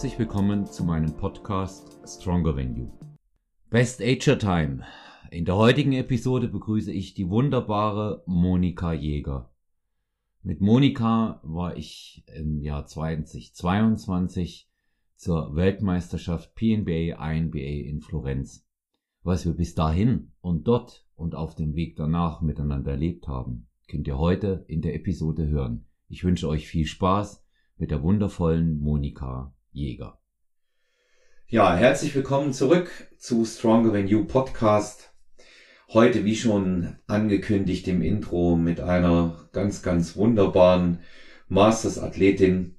Herzlich willkommen zu meinem Podcast Stronger Than You. Best Ager Time. In der heutigen Episode begrüße ich die wunderbare Monika Jäger. Mit Monika war ich im Jahr 2022 zur Weltmeisterschaft PNBA INBA in Florenz. Was wir bis dahin und dort und auf dem Weg danach miteinander erlebt haben, könnt ihr heute in der Episode hören. Ich wünsche euch viel Spaß mit der wundervollen Monika Jäger. Ja, herzlich willkommen zurück zu Stronger Than You Podcast. Heute, wie schon angekündigt im Intro, mit einer ganz, ganz wunderbaren Masters-Athletin,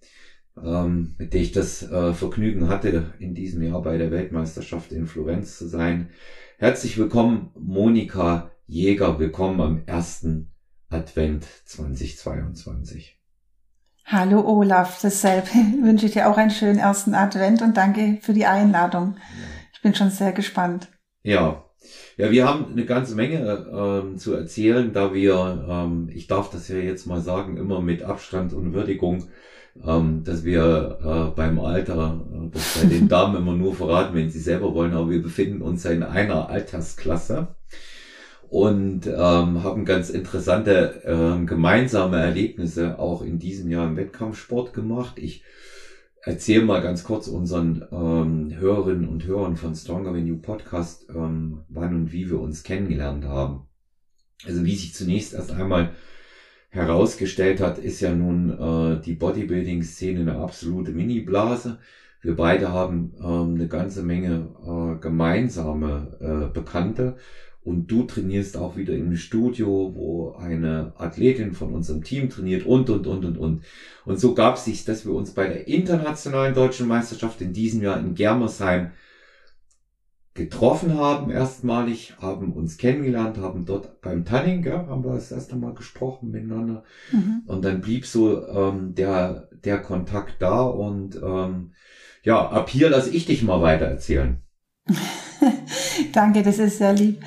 ähm, mit der ich das äh, Vergnügen hatte, in diesem Jahr bei der Weltmeisterschaft in Florenz zu sein. Herzlich willkommen, Monika Jäger. Willkommen am ersten Advent 2022. Hallo Olaf, dasselbe wünsche ich dir auch einen schönen ersten Advent und danke für die Einladung. Ich bin schon sehr gespannt. Ja, ja, wir haben eine ganze Menge ähm, zu erzählen, da wir, ähm, ich darf das ja jetzt mal sagen, immer mit Abstand und Würdigung, ähm, dass wir äh, beim Alter, äh, das bei den Damen immer nur verraten, wenn sie selber wollen, aber wir befinden uns in einer Altersklasse und ähm, haben ganz interessante äh, gemeinsame Erlebnisse auch in diesem Jahr im Wettkampfsport gemacht. Ich erzähle mal ganz kurz unseren ähm, Hörerinnen und Hörern von Stronger Than You Podcast, ähm, wann und wie wir uns kennengelernt haben. Also wie sich zunächst erst einmal herausgestellt hat, ist ja nun äh, die Bodybuilding-Szene eine absolute Mini-Blase. Wir beide haben ähm, eine ganze Menge äh, gemeinsame äh, Bekannte und du trainierst auch wieder im Studio, wo eine Athletin von unserem Team trainiert und, und, und, und, und. Und so gab es sich, dass wir uns bei der internationalen deutschen Meisterschaft in diesem Jahr in Germersheim getroffen haben, erstmalig, haben uns kennengelernt, haben dort beim Tanning, ja, haben wir das erste Mal gesprochen miteinander. Mhm. Und dann blieb so ähm, der, der Kontakt da und ähm, ja, ab hier lasse ich dich mal weiter erzählen. Danke, das ist sehr lieb.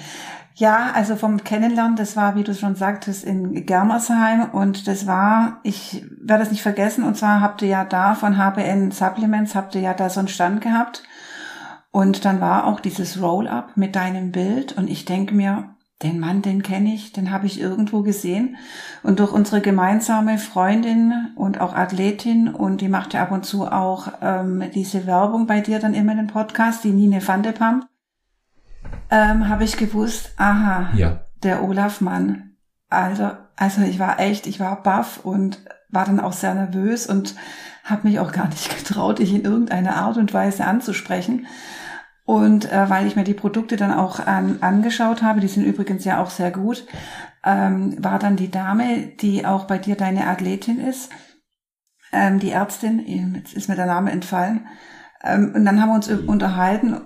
Ja, also vom Kennenlernen, das war, wie du schon sagtest, in Germersheim und das war, ich werde das nicht vergessen, und zwar habt ihr ja da von HBN Supplements, habt ihr ja da so einen Stand gehabt und dann war auch dieses Roll-up mit deinem Bild und ich denke mir, den Mann, den kenne ich, den habe ich irgendwo gesehen und durch unsere gemeinsame Freundin und auch Athletin und die macht ja ab und zu auch ähm, diese Werbung bei dir dann immer in den Podcast, die Nine Vandepamp, ähm, habe ich gewusst, aha, ja. der Olaf Mann. Also, also ich war echt, ich war baff und war dann auch sehr nervös und habe mich auch gar nicht getraut, dich in irgendeiner Art und Weise anzusprechen. Und äh, weil ich mir die Produkte dann auch an, angeschaut habe, die sind übrigens ja auch sehr gut, ähm, war dann die Dame, die auch bei dir deine Athletin ist, ähm, die Ärztin, jetzt ist mir der Name entfallen. Ähm, und dann haben wir uns unterhalten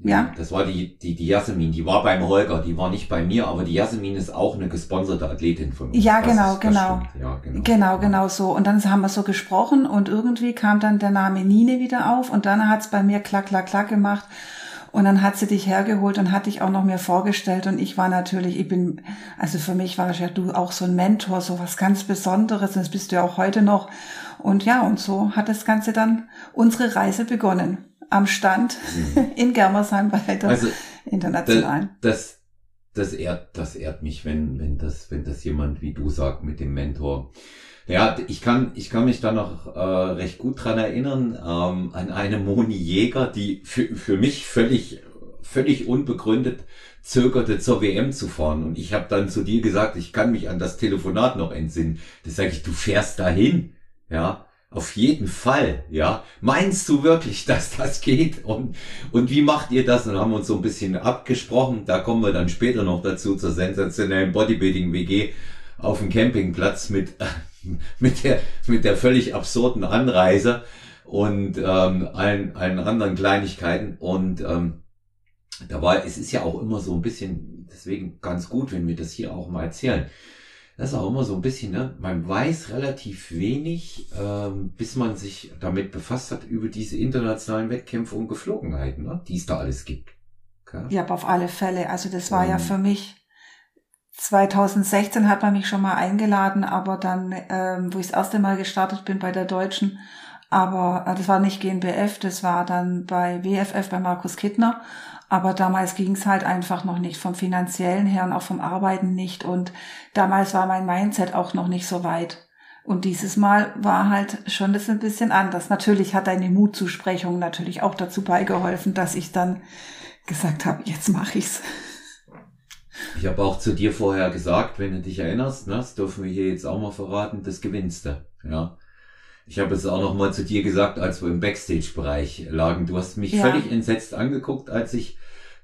ja. Das war die, die, die Jasmin, die war beim Holger, die war nicht bei mir, aber die Jasmin ist auch eine gesponserte Athletin von uns. Ja, genau, ist, genau. Ja, genau. Genau, genau so. Und dann haben wir so gesprochen und irgendwie kam dann der Name Nine wieder auf und dann hat's bei mir klack, klack, klack gemacht. Und dann hat sie dich hergeholt und hat dich auch noch mir vorgestellt. Und ich war natürlich, ich bin, also für mich war ja du auch so ein Mentor, so was ganz Besonderes. Das bist du ja auch heute noch. Und ja, und so hat das Ganze dann unsere Reise begonnen am Stand mhm. in Germersheim bei der also, internationalen. Das, das, ehrt, das ehrt mich, wenn, wenn das, wenn das jemand wie du sagt mit dem Mentor. Ja, ich kann, ich kann mich da noch äh, recht gut dran erinnern ähm, an eine Moni Jäger, die für, für mich völlig, völlig unbegründet zögerte, zur WM zu fahren. Und ich habe dann zu dir gesagt, ich kann mich an das Telefonat noch entsinnen. Da sage ich, du fährst dahin, ja. Auf jeden Fall, ja. Meinst du wirklich, dass das geht? Und, und wie macht ihr das? Und haben wir uns so ein bisschen abgesprochen. Da kommen wir dann später noch dazu zur sensationellen Bodybuilding-WG auf dem Campingplatz mit, mit der, mit der völlig absurden Anreise und ähm, allen, allen anderen Kleinigkeiten. Und ähm, da war, es ist ja auch immer so ein bisschen, deswegen ganz gut, wenn wir das hier auch mal erzählen das ist auch immer so ein bisschen, ne? Man weiß relativ wenig, ähm, bis man sich damit befasst hat, über diese internationalen Wettkämpfe und Geflogenheiten, ne? die es da alles gibt. Okay? Ja, aber auf alle Fälle. Also das war ähm, ja für mich 2016 hat man mich schon mal eingeladen, aber dann, ähm, wo ich das erste Mal gestartet bin bei der Deutschen, Aber äh, das war nicht GNBF, das war dann bei WFF bei Markus Kittner. Aber damals ging es halt einfach noch nicht vom finanziellen her und auch vom Arbeiten nicht. Und damals war mein Mindset auch noch nicht so weit. Und dieses Mal war halt schon das ein bisschen anders. Natürlich hat deine Mutzusprechung natürlich auch dazu beigeholfen, dass ich dann gesagt habe, jetzt mache ich's. Ich habe auch zu dir vorher gesagt, wenn du dich erinnerst, ne, das dürfen wir hier jetzt auch mal verraten, das gewinnst du. Ja. Ich habe es auch noch mal zu dir gesagt, als wir im Backstage-Bereich lagen. Du hast mich ja. völlig entsetzt angeguckt, als ich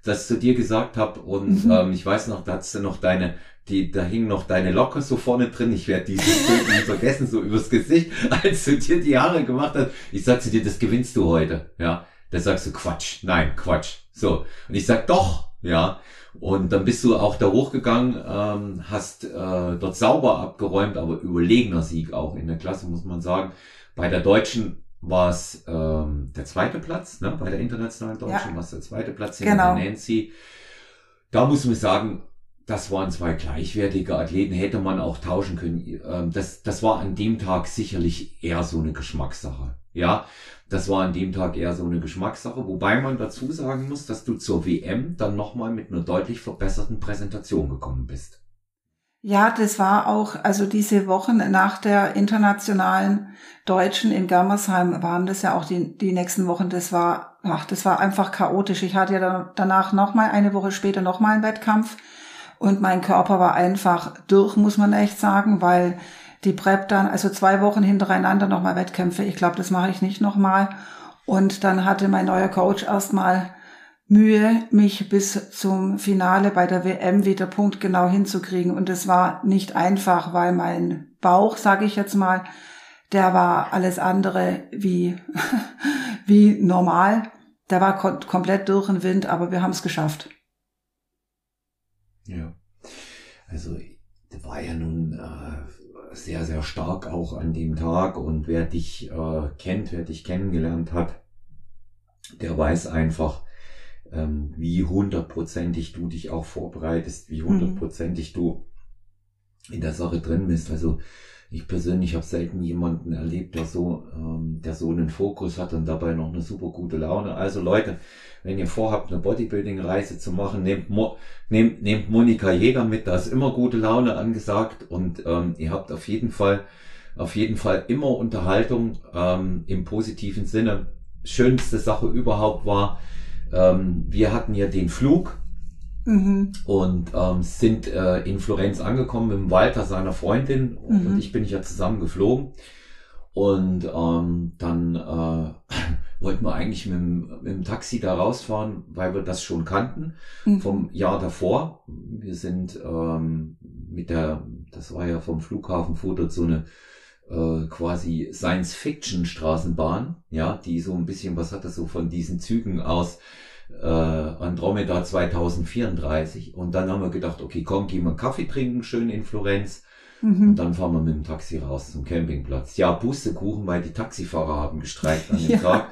das zu dir gesagt habe. Und mhm. ähm, ich weiß noch, da hast du noch deine, die, da hingen noch deine Locke so vorne drin. Ich werde dieses Bild nicht vergessen, so übers Gesicht, als du dir die Haare gemacht hast. Ich sag zu dir, das gewinnst du heute. Ja. Da sagst du Quatsch. Nein, Quatsch. So. Und ich sag doch, ja. Und dann bist du auch da hochgegangen, ähm, hast äh, dort sauber abgeräumt, aber überlegener Sieg auch in der Klasse, muss man sagen. Bei der Deutschen war es ähm, der zweite Platz, ne? bei der internationalen Deutschen ja. war es der zweite Platz hinter genau. Nancy. Da muss man sagen, das waren zwei gleichwertige Athleten, hätte man auch tauschen können. Ähm, das, das war an dem Tag sicherlich eher so eine Geschmackssache. Ja, das war an dem Tag eher so eine Geschmackssache, wobei man dazu sagen muss, dass du zur WM dann nochmal mit einer deutlich verbesserten Präsentation gekommen bist. Ja, das war auch, also diese Wochen nach der internationalen Deutschen in Gammersheim waren das ja auch die, die nächsten Wochen. Das war, ach, das war einfach chaotisch. Ich hatte ja dann, danach nochmal, eine Woche später nochmal einen Wettkampf und mein Körper war einfach durch, muss man echt sagen, weil die Prep dann, also zwei Wochen hintereinander nochmal Wettkämpfe. Ich glaube, das mache ich nicht nochmal. Und dann hatte mein neuer Coach erstmal Mühe, mich bis zum Finale bei der WM wieder punktgenau hinzukriegen. Und es war nicht einfach, weil mein Bauch, sage ich jetzt mal, der war alles andere wie, wie normal. Der war kom komplett durch den Wind, aber wir haben es geschafft. Ja. Also, war ja nun äh, sehr, sehr stark auch an dem Tag und wer dich äh, kennt, wer dich kennengelernt hat, der weiß einfach, ähm, wie hundertprozentig du dich auch vorbereitest, wie mhm. hundertprozentig du in der Sache drin bist. Also ich persönlich habe selten jemanden erlebt, der so, ähm, der so einen Fokus hat und dabei noch eine super gute Laune. Also Leute, wenn ihr vorhabt, eine Bodybuilding-Reise zu machen, nehmt, Mo nehmt, nehmt Monika Jäger mit, da ist immer gute Laune angesagt und ähm, ihr habt auf jeden Fall, auf jeden Fall immer Unterhaltung ähm, im positiven Sinne. Schönste Sache überhaupt war, ähm, wir hatten ja den Flug Mhm. Und ähm, sind äh, in Florenz angekommen mit dem Walter, seiner Freundin, mhm. und ich bin ja zusammen geflogen. Und ähm, dann äh, wollten wir eigentlich mit dem, mit dem Taxi da rausfahren, weil wir das schon kannten mhm. vom Jahr davor. Wir sind ähm, mit der, das war ja vom Flughafen Foto so eine äh, quasi Science-Fiction-Straßenbahn, ja, die so ein bisschen was hat das so von diesen Zügen aus äh, Andromeda 2034. Und dann haben wir gedacht, okay, komm, gehen wir Kaffee trinken, schön in Florenz. Mhm. Und dann fahren wir mit dem Taxi raus zum Campingplatz. Ja, Pustekuchen, weil die Taxifahrer haben gestreikt an dem ja. Tag.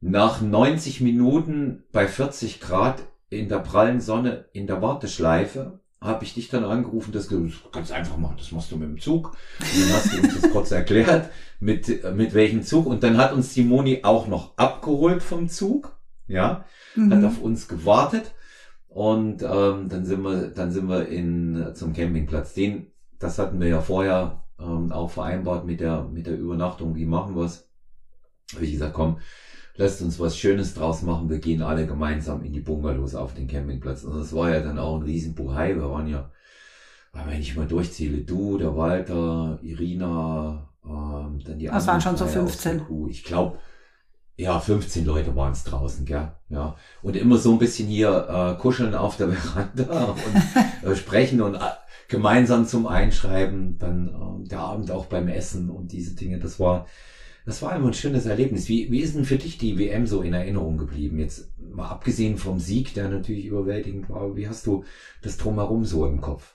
Nach 90 Minuten bei 40 Grad in der prallen Sonne in der Warteschleife habe ich dich dann angerufen, das ganz einfach machen, das machst du mit dem Zug. Und dann hast du uns das kurz erklärt, mit, mit welchem Zug. Und dann hat uns Simoni auch noch abgeholt vom Zug ja, mhm. hat auf uns gewartet und ähm, dann sind wir, dann sind wir in zum Campingplatz. Den, das hatten wir ja vorher ähm, auch vereinbart mit der mit der Übernachtung. Wie machen wir es? Habe ich gesagt, komm, lasst uns was Schönes draus machen. Wir gehen alle gemeinsam in die Bungalows auf den Campingplatz. Und das war ja dann auch ein riesen Buhai. Wir waren ja, wenn ich mal durchzähle, du, der Walter, Irina, ähm, dann die Das waren schon so 15. Ich glaube, ja, 15 Leute waren es draußen, gell? Ja. Und immer so ein bisschen hier äh, kuscheln auf der Veranda und äh, sprechen und äh, gemeinsam zum Einschreiben, dann äh, der Abend auch beim Essen und diese Dinge. Das war, das war immer ein schönes Erlebnis. Wie, wie ist denn für dich die WM so in Erinnerung geblieben? Jetzt mal abgesehen vom Sieg, der natürlich überwältigend war, wie hast du das drumherum so im Kopf?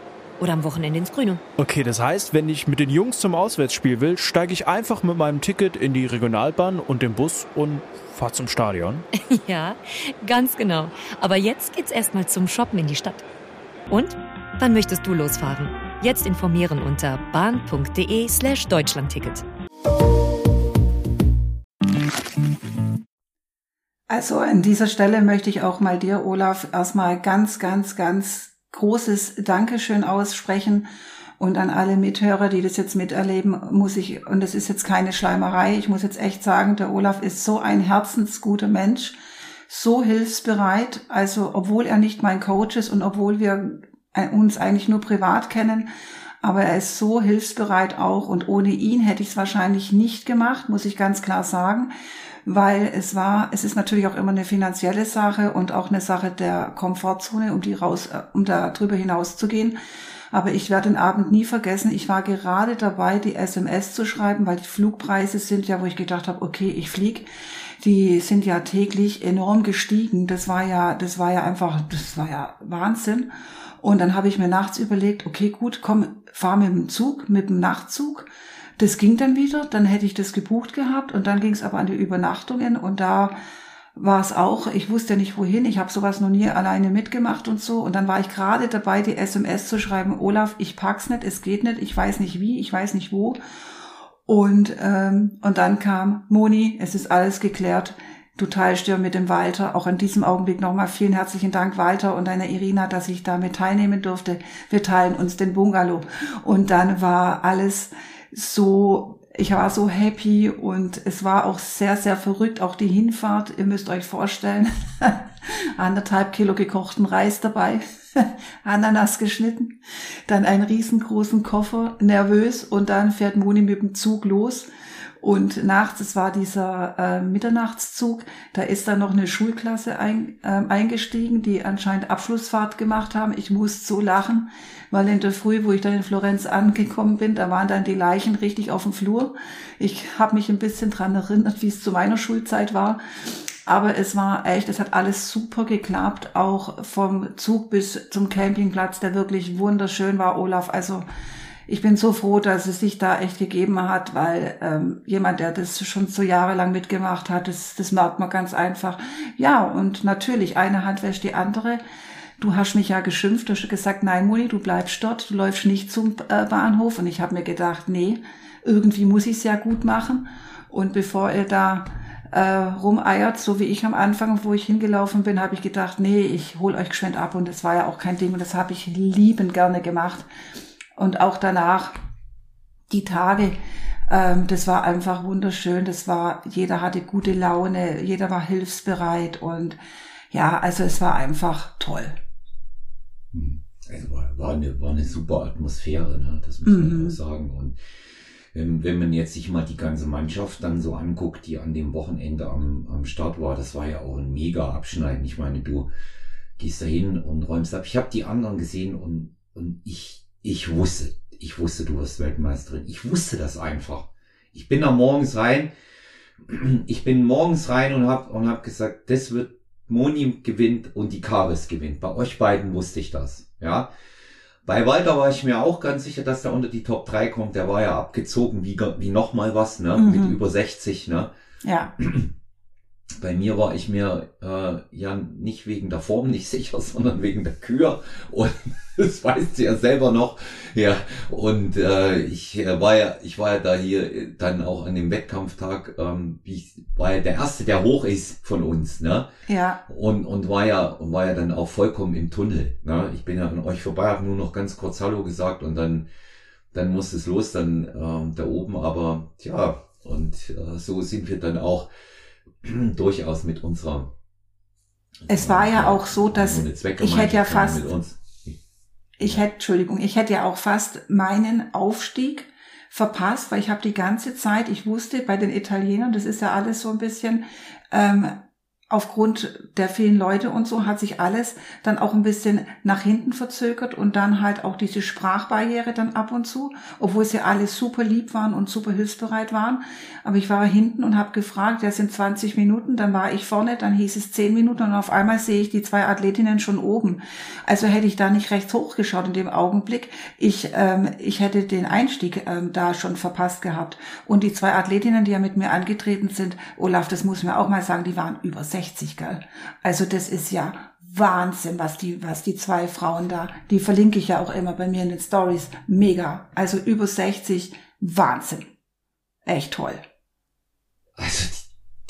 Oder am Wochenende ins Grüne. Okay, das heißt, wenn ich mit den Jungs zum Auswärtsspiel will, steige ich einfach mit meinem Ticket in die Regionalbahn und den Bus und fahre zum Stadion. ja, ganz genau. Aber jetzt geht's erstmal zum Shoppen in die Stadt. Und? Wann möchtest du losfahren? Jetzt informieren unter bahn.de slash Deutschlandticket. Also an dieser Stelle möchte ich auch mal dir, Olaf, erstmal ganz, ganz, ganz großes Dankeschön aussprechen. Und an alle Mithörer, die das jetzt miterleben, muss ich, und das ist jetzt keine Schleimerei, ich muss jetzt echt sagen, der Olaf ist so ein herzensguter Mensch, so hilfsbereit. Also, obwohl er nicht mein Coach ist und obwohl wir uns eigentlich nur privat kennen, aber er ist so hilfsbereit auch und ohne ihn hätte ich es wahrscheinlich nicht gemacht, muss ich ganz klar sagen weil es war, es ist natürlich auch immer eine finanzielle Sache und auch eine Sache der Komfortzone, um die raus, äh, um da drüber hinaus zu gehen. Aber ich werde den Abend nie vergessen. Ich war gerade dabei, die SMS zu schreiben, weil die Flugpreise sind ja, wo ich gedacht habe, okay, ich flieg. Die sind ja täglich enorm gestiegen. Das war ja, das war ja einfach, das war ja Wahnsinn. Und dann habe ich mir nachts überlegt, okay, gut, komm, fahr mit dem Zug, mit dem Nachtzug das ging dann wieder, dann hätte ich das gebucht gehabt und dann ging es aber an die Übernachtungen und da war es auch, ich wusste nicht wohin, ich habe sowas noch nie alleine mitgemacht und so und dann war ich gerade dabei, die SMS zu schreiben, Olaf, ich pack's nicht, es geht nicht, ich weiß nicht wie, ich weiß nicht wo und ähm, und dann kam Moni, es ist alles geklärt, du teilst dir mit dem Walter, auch in diesem Augenblick nochmal vielen herzlichen Dank Walter und deiner Irina, dass ich damit teilnehmen durfte, wir teilen uns den Bungalow. Und dann war alles so, ich war so happy und es war auch sehr, sehr verrückt, auch die Hinfahrt. Ihr müsst euch vorstellen, anderthalb Kilo gekochten Reis dabei, Ananas geschnitten, dann einen riesengroßen Koffer, nervös und dann fährt Moni mit dem Zug los und nachts, es war dieser äh, Mitternachtszug, da ist dann noch eine Schulklasse ein, äh, eingestiegen, die anscheinend Abschlussfahrt gemacht haben. Ich muss so lachen, weil in der Früh, wo ich dann in Florenz angekommen bin, da waren dann die Leichen richtig auf dem Flur. Ich habe mich ein bisschen dran erinnert, wie es zu meiner Schulzeit war. Aber es war echt, es hat alles super geklappt, auch vom Zug bis zum Campingplatz, der wirklich wunderschön war, Olaf. Also ich bin so froh, dass es sich da echt gegeben hat, weil ähm, jemand, der das schon so jahrelang mitgemacht hat, das, das merkt man ganz einfach. Ja, und natürlich, eine Hand wäscht die andere. Du hast mich ja geschimpft, du hast gesagt, nein, Moni, du bleibst dort, du läufst nicht zum äh, Bahnhof. Und ich habe mir gedacht, nee, irgendwie muss ich es ja gut machen. Und bevor er da äh, rumeiert, so wie ich am Anfang, wo ich hingelaufen bin, habe ich gedacht, nee, ich hol euch geschwind ab. Und das war ja auch kein Ding und das habe ich liebend gerne gemacht. Und auch danach, die Tage, ähm, das war einfach wunderschön. Das war, jeder hatte gute Laune, jeder war hilfsbereit und ja, also es war einfach toll. Hm. Also war, war, eine, war eine super Atmosphäre, ne? das muss man mhm. auch sagen. Und wenn, wenn man jetzt sich mal die ganze Mannschaft dann so anguckt, die an dem Wochenende am, am Start war, das war ja auch ein mega Abschneiden. Ich meine, du gehst da hin und räumst ab. Ich habe die anderen gesehen und, und ich ich wusste, ich wusste, du wirst Weltmeisterin. Ich wusste das einfach. Ich bin da morgens rein, ich bin morgens rein und habe und hab gesagt, das wird Moni gewinnt und die Karis gewinnt. Bei euch beiden wusste ich das. Ja. Bei Walter war ich mir auch ganz sicher, dass der unter die Top 3 kommt. Der war ja abgezogen wie, wie noch mal was, ne? Mhm. Mit über 60, ne? Ja. Bei mir war ich mir äh, ja nicht wegen der Form nicht sicher, sondern wegen der Kür. Und das weißt du ja selber noch. Ja, und äh, ich äh, war ja, ich war ja da hier äh, dann auch an dem Wettkampftag, ähm, ich war ja der Erste, der hoch ist von uns, ne? Ja. Und, und war ja, war ja dann auch vollkommen im Tunnel. Ne? Ich bin ja an euch vorbei, habe nur noch ganz kurz Hallo gesagt und dann, dann musste es los, dann äh, da oben, aber ja, und äh, so sind wir dann auch durchaus mit unserer. Es war ja auch so, dass ich hätte ja fast, ich hätte, Entschuldigung, ich hätte ja auch fast meinen Aufstieg verpasst, weil ich habe die ganze Zeit, ich wusste bei den Italienern, das ist ja alles so ein bisschen ähm, aufgrund der vielen Leute und so hat sich alles dann auch ein bisschen nach hinten verzögert und dann halt auch diese Sprachbarriere dann ab und zu, obwohl sie alle super lieb waren und super hilfsbereit waren. Aber ich war hinten und habe gefragt, ja sind 20 Minuten, dann war ich vorne, dann hieß es 10 Minuten und auf einmal sehe ich die zwei Athletinnen schon oben. Also hätte ich da nicht rechts hochgeschaut in dem Augenblick. Ich, ähm, ich hätte den Einstieg ähm, da schon verpasst gehabt. Und die zwei Athletinnen, die ja mit mir angetreten sind, Olaf, das muss mir auch mal sagen, die waren über 60, gell? Also das ist ja Wahnsinn, was die, was die zwei Frauen da, die verlinke ich ja auch immer bei mir in den Stories. Mega. Also über 60, Wahnsinn. Echt toll. Also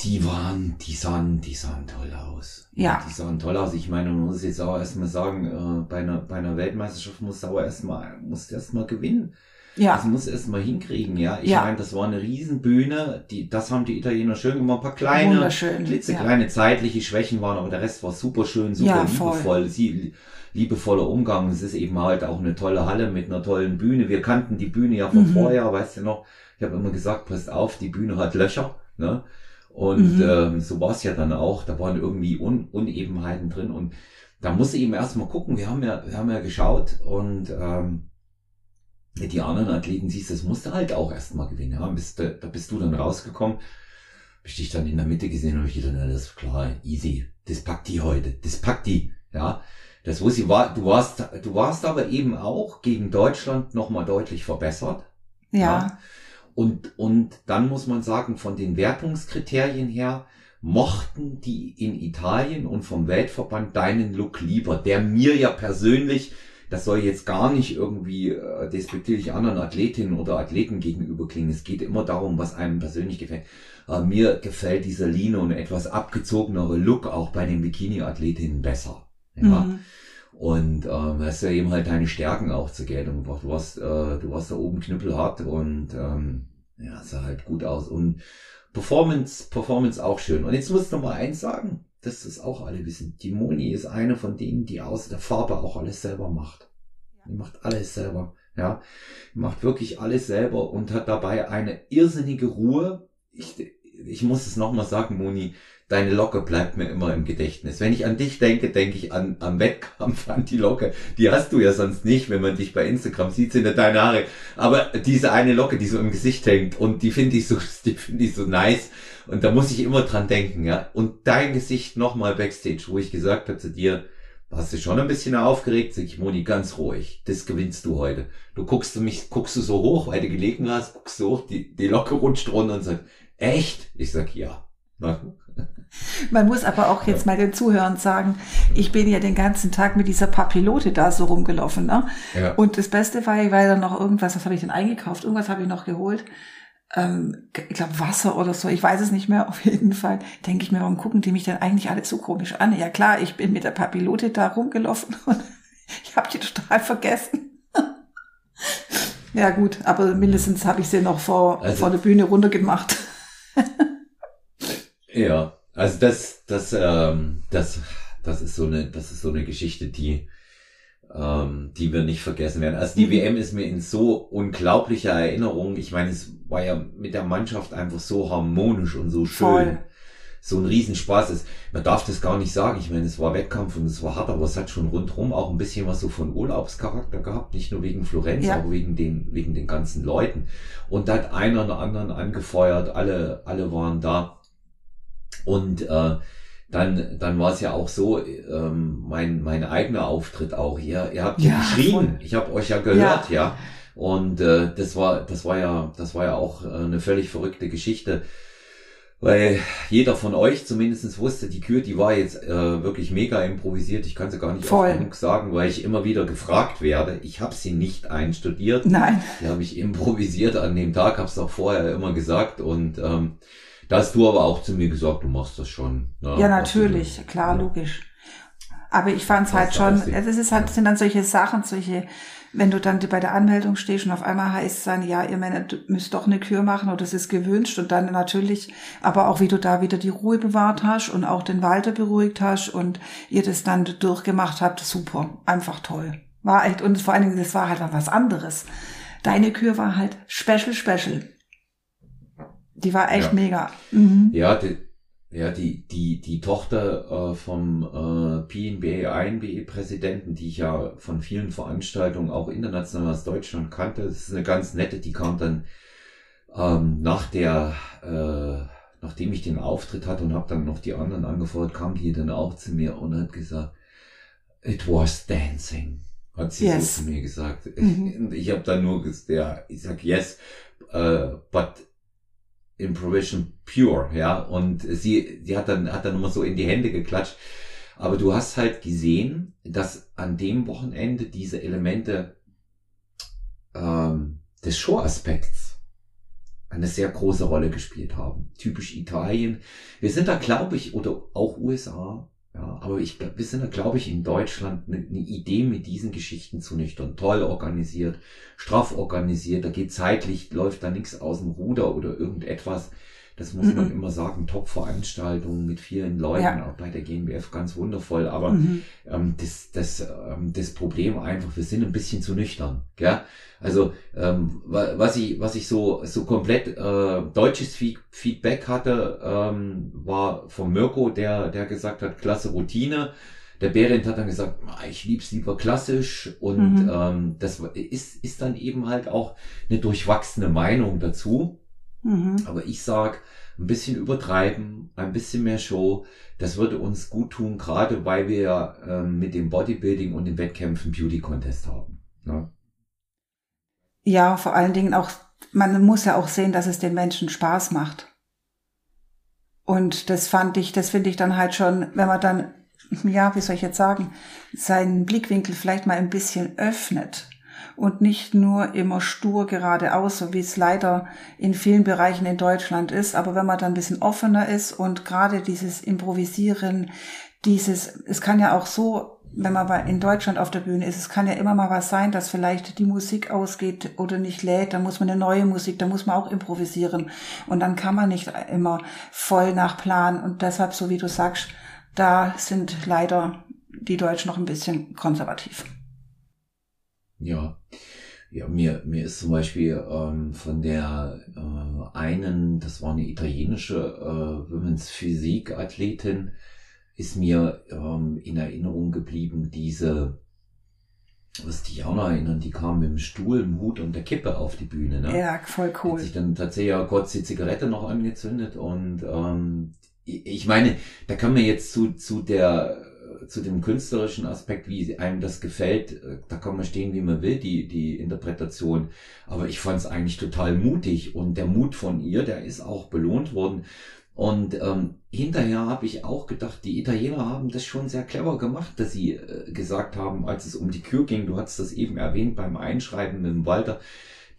die waren, die sahen, die sahen toll aus. Ja. Die sahen toll aus. Ich meine, man muss jetzt auch erstmal sagen, äh, bei einer, bei einer Weltmeisterschaft musst du aber erstmal, musst erstmal gewinnen. Ja. Das muss erst mal hinkriegen, ja. Ich Ja. meine, das war eine Riesenbühne, die, das haben die Italiener schön gemacht, ein paar kleine, klitzekleine zeitliche Schwächen waren, aber der Rest war super schön, super Ja, voll. liebevoll, sie, liebevoller Umgang. Es ist eben halt auch eine tolle Halle mit einer tollen Bühne. Wir kannten die Bühne ja von Mhm. vorher, weißt du noch? Ich habe immer gesagt, passt auf, die Bühne hat Löcher, ne? Und Mhm. ähm, so war es ja dann auch. Da waren irgendwie Un Unebenheiten drin und da musste eben erstmal gucken. Wir haben ja, wir haben ja geschaut und ähm, die anderen Athleten siehst, das musste halt auch erstmal gewinnen. Ja? Bist, du- da bist du dann rausgekommen, ich dich dann in der Mitte gesehen und ich gedacht, na, das ist klar, easy. Das packt die heute. Das packt die. Ja. Das wusste ich, war, du warst, du warst aber eben auch gegen Deutschland nochmal deutlich verbessert. Ja. Und, und dann muss man sagen, von den Wertungskriterien her mochten die in Italien und vom Weltverband deinen Look lieber, der mir ja persönlich, das soll jetzt gar nicht irgendwie äh, despektierlich anderen Athletinnen oder Athleten gegenüber klingen. Es geht immer darum, was einem persönlich gefällt. Äh, mir gefällt dieser Line und etwas abgezogenere Look auch bei den Bikini-Athletinnen besser. Ja. Mhm. Und ähm, hast ja eben halt deine Stärken auch zur Geltung gebracht. Du warst, äh, du warst da oben knüppelhart und ähm, ja, sah halt gut aus. Und Performance, Performance auch schön. Und jetzt muss ich noch mal eins sagen, dass das auch alle wissen. Die Moni ist eine von denen, die aus der Farbe auch alles selber macht. Die macht alles selber. Ja, macht wirklich alles selber und hat dabei eine irrsinnige Ruhe. Ich, ich muss es noch mal sagen, Moni, deine Locke bleibt mir immer im Gedächtnis. Wenn ich an dich denke, denke ich an am Wettkampf an die Locke. Die hast du ja sonst nicht, wenn man dich bei Instagram sieht, sind ja deine Haare. Aber diese eine Locke, die so im Gesicht hängt und die finde ich so, die finde ich so nice. Und da muss ich immer dran denken, ja. Und dein Gesicht nochmal backstage, wo ich gesagt habe zu dir, hast du schon ein bisschen aufgeregt, sag ich, Moni, ganz ruhig. Das gewinnst du heute. Du guckst du mich, guckst du so hoch, weil du gelegen hast, guckst du hoch, die, die Locke rutscht runter und sagt, echt? Ich sag, ja. Man muss aber auch jetzt mal den Zuhörern sagen, ich bin ja den ganzen Tag mit dieser Papillote da so rumgelaufen. Ne? Ja. Und das Beste war, ich war dann noch irgendwas, was habe ich denn eingekauft? Irgendwas habe ich noch geholt. Ähm, ich glaube Wasser oder so, ich weiß es nicht mehr. Auf jeden Fall denke ich mir, warum gucken die mich denn eigentlich alle so komisch an? Ja klar, ich bin mit der Papillote da rumgelaufen und ich habe die total vergessen. ja gut, aber mindestens habe ich sie noch vor, Also- vor der Bühne runtergemacht. Ja, also das, das, ähm, das, das ist so eine, das ist so eine Geschichte, die, ähm, die wir nicht vergessen werden. Also die Mhm. WM ist mir in so unglaublicher Erinnerung. Ich meine, es war ja mit der Mannschaft einfach so harmonisch und so schön. Voll. So ein Riesenspaß ist. Man darf das gar nicht sagen. Ich meine, es war Wettkampf und es war hart, aber es hat schon rundherum auch ein bisschen was so von Urlaubscharakter gehabt. Nicht nur wegen Florenz, Ja. auch wegen den, wegen den ganzen Leuten. Und da hat einer oder anderen angefeuert. Alle, alle waren da. Und äh, dann, dann war es ja auch so, ähm, mein, mein eigener Auftritt auch hier. Ihr habt ja, Ja, geschrien. Ich habe euch ja gehört, ja. Und äh, das war, das war ja, das war ja auch äh, eine völlig verrückte Geschichte. Weil jeder von euch zumindestens wusste, die Kür, die war jetzt äh, wirklich mega improvisiert. Ich kann sie gar nicht Voll. oft genug sagen, weil ich immer wieder gefragt werde. Ich habe sie nicht einstudiert. Nein. Die habe ich improvisiert an dem Tag, habe es auch vorher immer gesagt. Und ähm, da hast du aber auch zu mir gesagt, du machst das schon. ne? Ja, du natürlich, schon. klar, Ja. logisch. Aber ich fand es halt schon, es ist halt, sind dann solche Sachen, solche, wenn du dann bei der Anmeldung stehst und auf einmal heißt es dann, ja, ihr Männer müsst doch eine Kür machen oder das ist gewünscht und dann natürlich, aber auch wie du da wieder die Ruhe bewahrt hast und auch den Walter beruhigt hast und ihr das dann durchgemacht habt, super, einfach toll. War echt, und vor allen Dingen, das war halt was anderes. Deine Kür war halt special, special. Die war echt Ja. mega. Mhm. Ja, die, Ja, die, die, die Tochter äh, vom äh, PNBA, INBA-Präsidenten, die ich ja von vielen Veranstaltungen auch international aus Deutschland kannte, das ist eine ganz nette, die kam dann ähm, nach der, äh, nachdem ich den Auftritt hatte und habe dann noch die anderen angefordert, kam die dann auch zu mir und hat gesagt, it was dancing, hat sie yes. so zu mir gesagt. Mhm. Ich, ich habe dann nur gesagt, ja, ich sag yes, uh, but Improvisation pure, ja. Und sie, sie hat dann, hat dann immer so in die Hände geklatscht. Aber du hast halt gesehen, dass an dem Wochenende diese Elemente ähm, des Show-Aspekts eine sehr große Rolle gespielt haben. Typisch Italien. Wir sind da, glaube ich, oder auch USA, ja, aber ich, wir sind da, glaube ich, in Deutschland eine, eine Idee mit diesen Geschichten zu nüchtern. Toll organisiert, straff organisiert, da geht zeitlich, läuft da nichts aus dem Ruder oder irgendetwas. Das muss mhm. man immer sagen, Top-Veranstaltungen mit vielen Leuten, ja. auch bei der GmbF ganz wundervoll. Aber mhm. ähm, das, das, ähm, das Problem einfach, wir sind ein bisschen zu nüchtern. Gell? Also ähm, was ich, was ich so, so komplett äh, deutsches Feedback hatte, ähm, war von Mirko, der, der gesagt hat, klasse Routine. Der Behrendt hat dann gesagt, ich lieb's lieber klassisch und mhm. ähm, das ist, ist dann eben halt auch eine durchwachsene Meinung dazu. Mhm. Aber ich sag, ein bisschen übertreiben, ein bisschen mehr Show, das würde uns gut tun, gerade weil wir ähm, mit dem Bodybuilding und den Wettkämpfen Beauty Contest haben. Ne? Ja, vor allen Dingen auch, man muss ja auch sehen, dass es den Menschen Spaß macht. Und das fand ich, das finde ich dann halt schon, wenn man dann, ja, wie soll ich jetzt sagen, seinen Blickwinkel vielleicht mal ein bisschen öffnet und nicht nur immer stur geradeaus, so wie es leider in vielen Bereichen in Deutschland ist. Aber wenn man dann ein bisschen offener ist und gerade dieses Improvisieren, dieses, es kann ja auch so wenn man in Deutschland auf der Bühne ist, es kann ja immer mal was sein, dass vielleicht die Musik ausgeht oder nicht lädt, dann muss man eine neue Musik, da muss man auch improvisieren und dann kann man nicht immer voll nach Plan und deshalb, so wie du sagst, da sind leider die Deutschen noch ein bisschen konservativ. Ja, ja, mir, mir ist zum Beispiel ähm, von der äh, einen, das war eine italienische äh, Women's Physik Athletin, ist mir ähm, in Erinnerung geblieben, diese, was dich auch noch erinnern, die kam mit dem Stuhl, dem Hut und der Kippe auf die Bühne. Ne? Ja, voll cool. Hat sich dann tatsächlich ja kurz die Zigarette noch angezündet und ähm, ich meine, da kann man jetzt zu, zu der zu dem künstlerischen Aspekt, wie einem das gefällt, da kann man stehen, wie man will, die, die Interpretation. Aber ich fand es eigentlich total mutig und der Mut von ihr, der ist auch belohnt worden. Und ähm, hinterher habe ich auch gedacht, die Italiener haben das schon sehr clever gemacht, dass sie äh, gesagt haben, als es um die Kür ging, du hast das eben erwähnt beim Einschreiben mit dem Walter,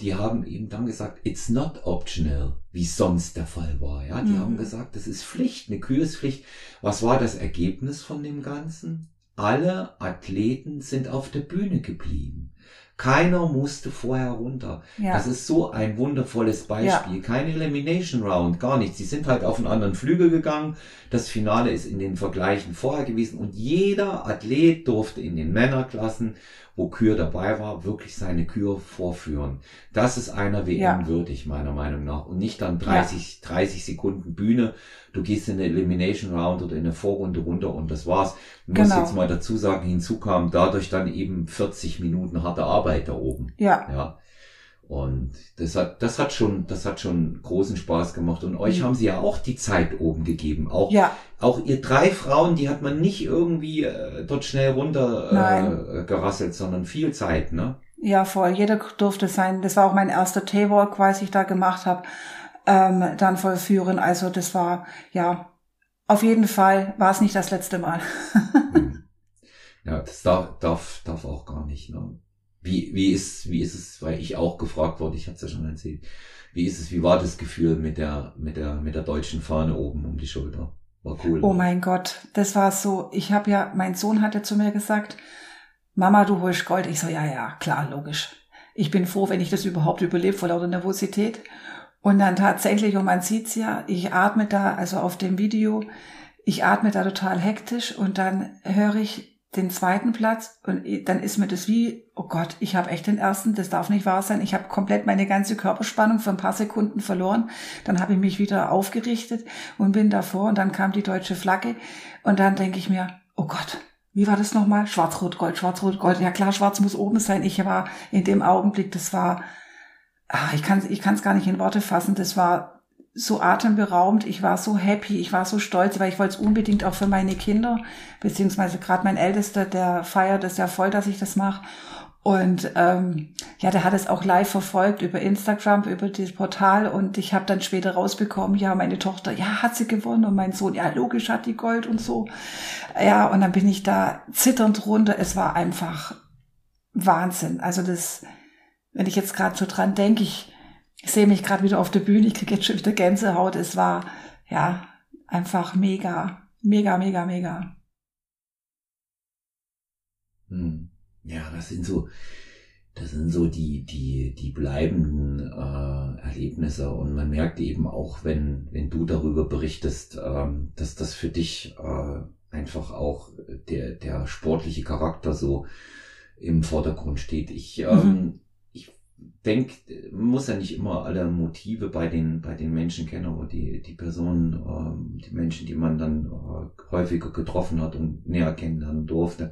die haben eben dann gesagt, it's not optional, wie sonst der Fall war. Ja, die mhm. haben gesagt, das ist Pflicht, eine Kür ist Pflicht. Was war das Ergebnis von dem Ganzen? Alle Athleten sind auf der Bühne geblieben. Keiner musste vorher runter. Ja. Das ist so ein wundervolles Beispiel. Ja. Keine Elimination Round, gar nichts. Sie sind halt auf einen anderen Flügel gegangen. Das Finale ist in den Vergleichen vorher gewesen und jeder Athlet durfte in den Männerklassen wo Kür dabei war, wirklich seine Kür vorführen. Das ist einer WM ja. würdig, meiner Meinung nach. Und nicht dann 30, ja. 30 Sekunden Bühne. Du gehst in eine Elimination Round oder in eine Vorrunde runter und das war's. Ich genau. muss jetzt mal dazu sagen, hinzu kam dadurch dann eben 40 Minuten harte Arbeit da oben. Ja. Ja. Und das hat, das hat schon, das hat schon großen Spaß gemacht. Und euch mhm. haben sie ja auch die Zeit oben gegeben. Auch, ja. auch ihr drei Frauen, die hat man nicht irgendwie äh, dort schnell runter äh, gerasselt, sondern viel Zeit, ne? Ja, voll. Jeder durfte sein. Das war auch mein erster T-Walk, was ich da gemacht habe, ähm, dann vollführen. Also das war, ja, auf jeden Fall war es nicht das letzte Mal. Mhm. ja, das darf, darf, darf auch gar nicht, ne? Wie, wie ist, wie ist es, weil ich auch gefragt wurde, ich hatte es ja schon erzählt, wie ist es, wie war das Gefühl mit der, mit der, mit der deutschen Fahne oben um die Schulter? War cool. Oh mein Gott, das war so, ich habe ja, mein Sohn hatte zu mir gesagt, Mama, du holst Gold. Ich so, ja, ja, klar, logisch. Ich bin froh, wenn ich das überhaupt überlebe vor lauter Nervosität. Und dann tatsächlich, und man sieht's ja, ich atme da, also auf dem Video, ich atme da total hektisch und dann höre ich den zweiten Platz und dann ist mir das wie, oh Gott, ich habe echt den ersten, das darf nicht wahr sein. Ich habe komplett meine ganze Körperspannung für ein paar Sekunden verloren. Dann habe ich mich wieder aufgerichtet und bin davor und dann kam die deutsche Flagge und dann denke ich mir, oh Gott, wie war das nochmal? Schwarz-Rot-Gold, Schwarz-Rot-Gold. Ja klar, Schwarz muss oben sein. Ich war in dem Augenblick, das war, ach, ich kann ich kann es gar nicht in Worte fassen. Das war so atemberaubend. Ich war so happy, ich war so stolz, weil ich wollte es unbedingt auch für meine Kinder, beziehungsweise gerade mein Ältester, der feiert es ja voll, dass ich das mache. Und ähm, ja, der hat es auch live verfolgt über Instagram, über das Portal. Und ich habe dann später rausbekommen, ja, meine Tochter, ja, hat sie gewonnen. Und mein Sohn, ja, logisch hat die Gold und so. Ja, und dann bin ich da zitternd runter. Es war einfach Wahnsinn. Also das, wenn ich jetzt gerade so dran denke, ich ich sehe mich gerade wieder auf der Bühne, ich kriege jetzt schon wieder Gänsehaut. Es war ja einfach mega, mega, mega, mega. Hm. Ja, das sind so, das sind so die, die, die bleibenden äh, Erlebnisse. Und man merkt eben auch, wenn, wenn du darüber berichtest, ähm, dass das für dich äh, einfach auch der, der sportliche Charakter so im Vordergrund steht. Ich ähm, mhm denke, man muss ja nicht immer alle Motive bei den, bei den Menschen kennen, aber die, die Personen, ähm, die Menschen, die man dann äh, häufiger getroffen hat und näher kennenlernen durfte,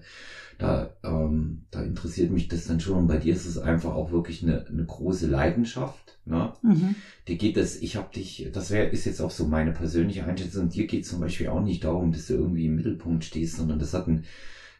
da, ähm, da interessiert mich das dann schon. Und bei dir ist es einfach auch wirklich eine, eine große Leidenschaft. Ne? Mhm. Dir geht es, ich habe dich, das wäre ist jetzt auch so meine persönliche Einschätzung, dir geht zum Beispiel auch nicht darum, dass du irgendwie im Mittelpunkt stehst, sondern das hat ein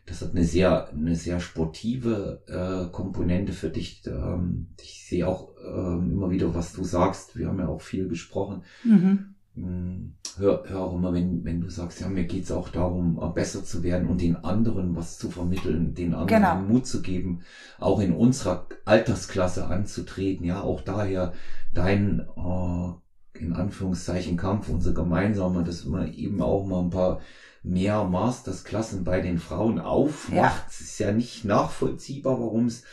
das hat eine sehr, eine sehr sportive äh, Komponente für dich. Ähm, ich sehe auch ähm, immer wieder, was du sagst. Wir haben ja auch viel gesprochen. Mhm. Hm, hör, hör auch immer, wenn, wenn du sagst, ja, mir geht's auch darum, äh, besser zu werden und den anderen was zu vermitteln, den anderen genau. Mut zu geben, auch in unserer Altersklasse anzutreten. Ja, auch daher dein äh, in Anführungszeichen Kampf, unser gemeinsamer, dass man eben auch mal ein paar mehr Mastersklassen bei den Frauen aufmacht. Ja. Es ist ja nicht nachvollziehbar, warum es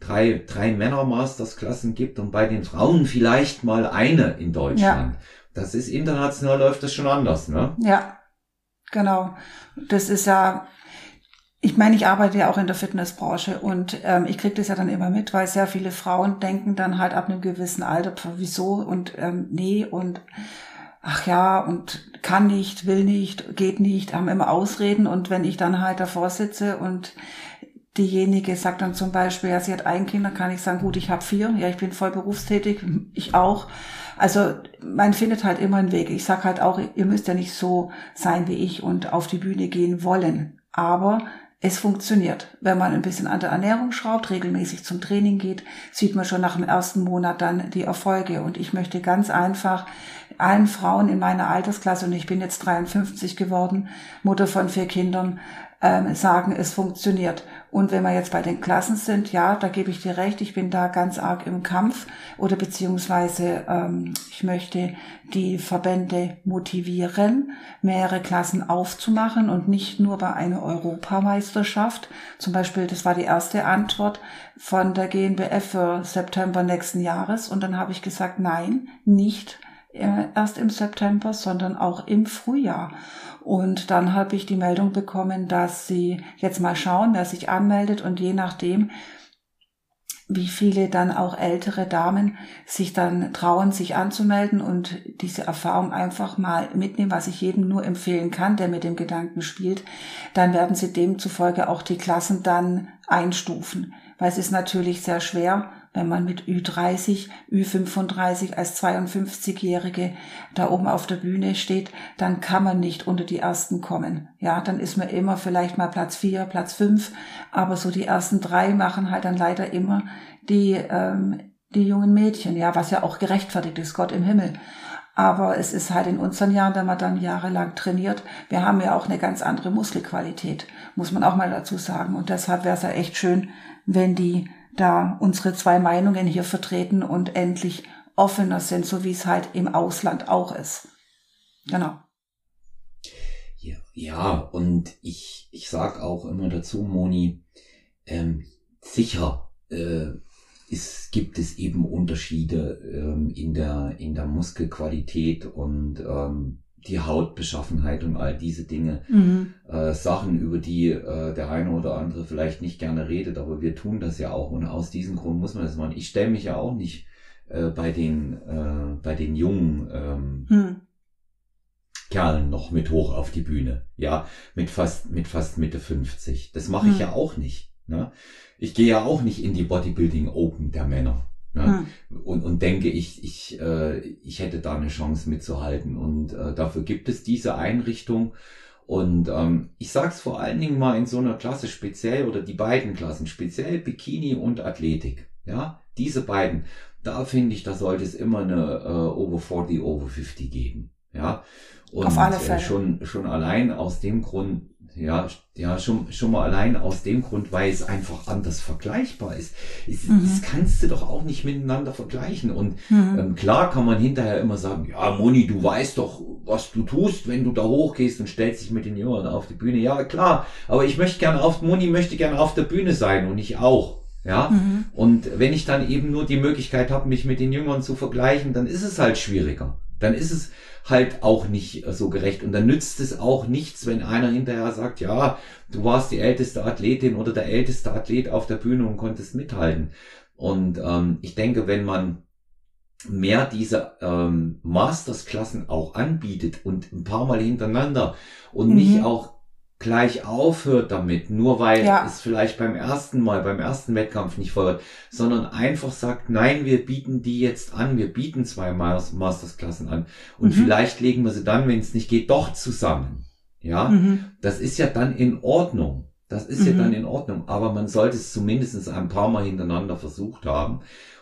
drei, drei Männer Mastersklassen gibt und bei den Frauen vielleicht mal eine in Deutschland. Ja. Das ist international läuft das schon anders, ne? Ja, genau. Das ist ja, ich meine, ich arbeite ja auch in der Fitnessbranche und ähm, ich kriege das ja dann immer mit, weil sehr viele Frauen denken dann halt ab einem gewissen Alter, wieso und ähm, nee und ach ja, und kann nicht, will nicht, geht nicht, haben immer Ausreden. Und wenn ich dann halt davor sitze und diejenige sagt dann zum Beispiel, ja, sie hat ein Kind, dann kann ich sagen, gut, ich habe vier, ja, ich bin voll berufstätig, ich auch. Also man findet halt immer einen Weg. Ich sag halt auch, ihr müsst ja nicht so sein wie ich und auf die Bühne gehen wollen. Aber es funktioniert. Wenn man ein bisschen an der Ernährung schraubt, regelmäßig zum Training geht, sieht man schon nach dem ersten Monat dann die Erfolge. Und ich möchte ganz einfach allen Frauen in meiner Altersklasse, und ich bin jetzt 53 geworden, Mutter von vier Kindern, ähm, sagen, es funktioniert. Und wenn wir jetzt bei den Klassen sind, ja, da gebe ich dir recht, ich bin da ganz arg im Kampf oder beziehungsweise ähm, ich möchte die Verbände motivieren, mehrere Klassen aufzumachen und nicht nur bei einer Europameisterschaft. Zum Beispiel, das war die erste Antwort von der GNBF für September nächsten Jahres. Und dann habe ich gesagt, nein, nicht erst im September, sondern auch im Frühjahr. Und dann habe ich die Meldung bekommen, dass sie jetzt mal schauen, wer sich anmeldet und je nachdem, wie viele dann auch ältere Damen sich dann trauen, sich anzumelden und diese Erfahrung einfach mal mitnehmen, was ich jedem nur empfehlen kann, der mit dem Gedanken spielt, dann werden sie demzufolge auch die Klassen dann einstufen. Weil es ist natürlich sehr schwer, wenn man mit Ü30, Ü35 als 52-Jährige da oben auf der Bühne steht, dann kann man nicht unter die ersten kommen. Ja, dann ist man immer vielleicht mal Platz vier, Platz fünf, aber so die ersten drei machen halt dann leider immer die, ähm, die jungen Mädchen, ja, was ja auch gerechtfertigt ist, Gott im Himmel. Aber es ist halt in unseren Jahren, wenn man dann jahrelang trainiert, wir haben ja auch eine ganz andere Muskelqualität, muss man auch mal dazu sagen. Und deshalb wäre es ja echt schön, wenn die da unsere zwei Meinungen hier vertreten und endlich offener sind, so wie es halt im Ausland auch ist. Genau. Ja, ja und ich, ich sag auch immer dazu, Moni, ähm, sicher äh, ist, gibt es eben Unterschiede ähm, in, der, in der Muskelqualität und ähm, die Hautbeschaffenheit und all diese Dinge. Mhm. Äh, Sachen, über die äh, der eine oder andere vielleicht nicht gerne redet, aber wir tun das ja auch und aus diesem Grund muss man das machen. Ich stelle mich ja auch nicht äh, bei den äh, bei den jungen ähm, Hm. Kerlen noch mit hoch auf die Bühne. Ja, mit fast, mit fast Mitte 50. Das mache ich Hm. ja auch nicht. Ne? Ich gehe ja auch nicht in die Bodybuilding Open der Männer. Ne? Hm. Und, und denke, ich, ich, äh, ich hätte da eine Chance mitzuhalten. Und äh, dafür gibt es diese Einrichtung. Und ähm, ich sag's vor allen Dingen mal in so einer Klasse speziell oder die beiden Klassen, speziell Bikini und Athletik. Ja, diese beiden, da finde ich, da sollte es immer eine äh, Over 40, Over 50 geben. Ja, und Auf alle äh, Fälle. schon schon allein aus dem Grund, ja, ja schon schon mal allein aus dem Grund, weil es einfach anders vergleichbar ist. Es, Mhm. Das kannst du doch auch nicht miteinander vergleichen. Und Hm. ähm, klar kann man hinterher immer sagen, ja, Moni, du weißt doch, was du tust, wenn du da hochgehst und stellst dich mit den Jüngern auf die Bühne. Ja, klar, aber ich möchte gerne auf, Moni möchte gerne auf der Bühne sein und ich auch. Ja, Mhm. und wenn ich dann eben nur die Möglichkeit habe, mich mit den Jüngern zu vergleichen, dann ist es halt schwieriger. Dann ist es halt auch nicht äh, so gerecht. Und dann nützt es auch nichts, wenn einer hinterher sagt, ja, du warst die älteste Athletin oder der älteste Athlet auf der Bühne und konntest mithalten. Und ähm, ich denke, wenn man mehr diese ähm, Mastersklassen auch anbietet und ein paar Mal hintereinander und Mhm. nicht auch gleich aufhört damit, nur weil Ja. es vielleicht beim ersten Mal, beim ersten Wettkampf nicht voll wird, sondern einfach sagt, nein, wir bieten die jetzt an, wir bieten zwei Mas- Mastersklassen an und Mhm. vielleicht legen wir sie dann, wenn es nicht geht, doch zusammen. Ja, Mhm. das ist ja dann in Ordnung. Das ist ja Mhm. dann in Ordnung. Aber man sollte es zumindest ein paar Mal hintereinander versucht haben.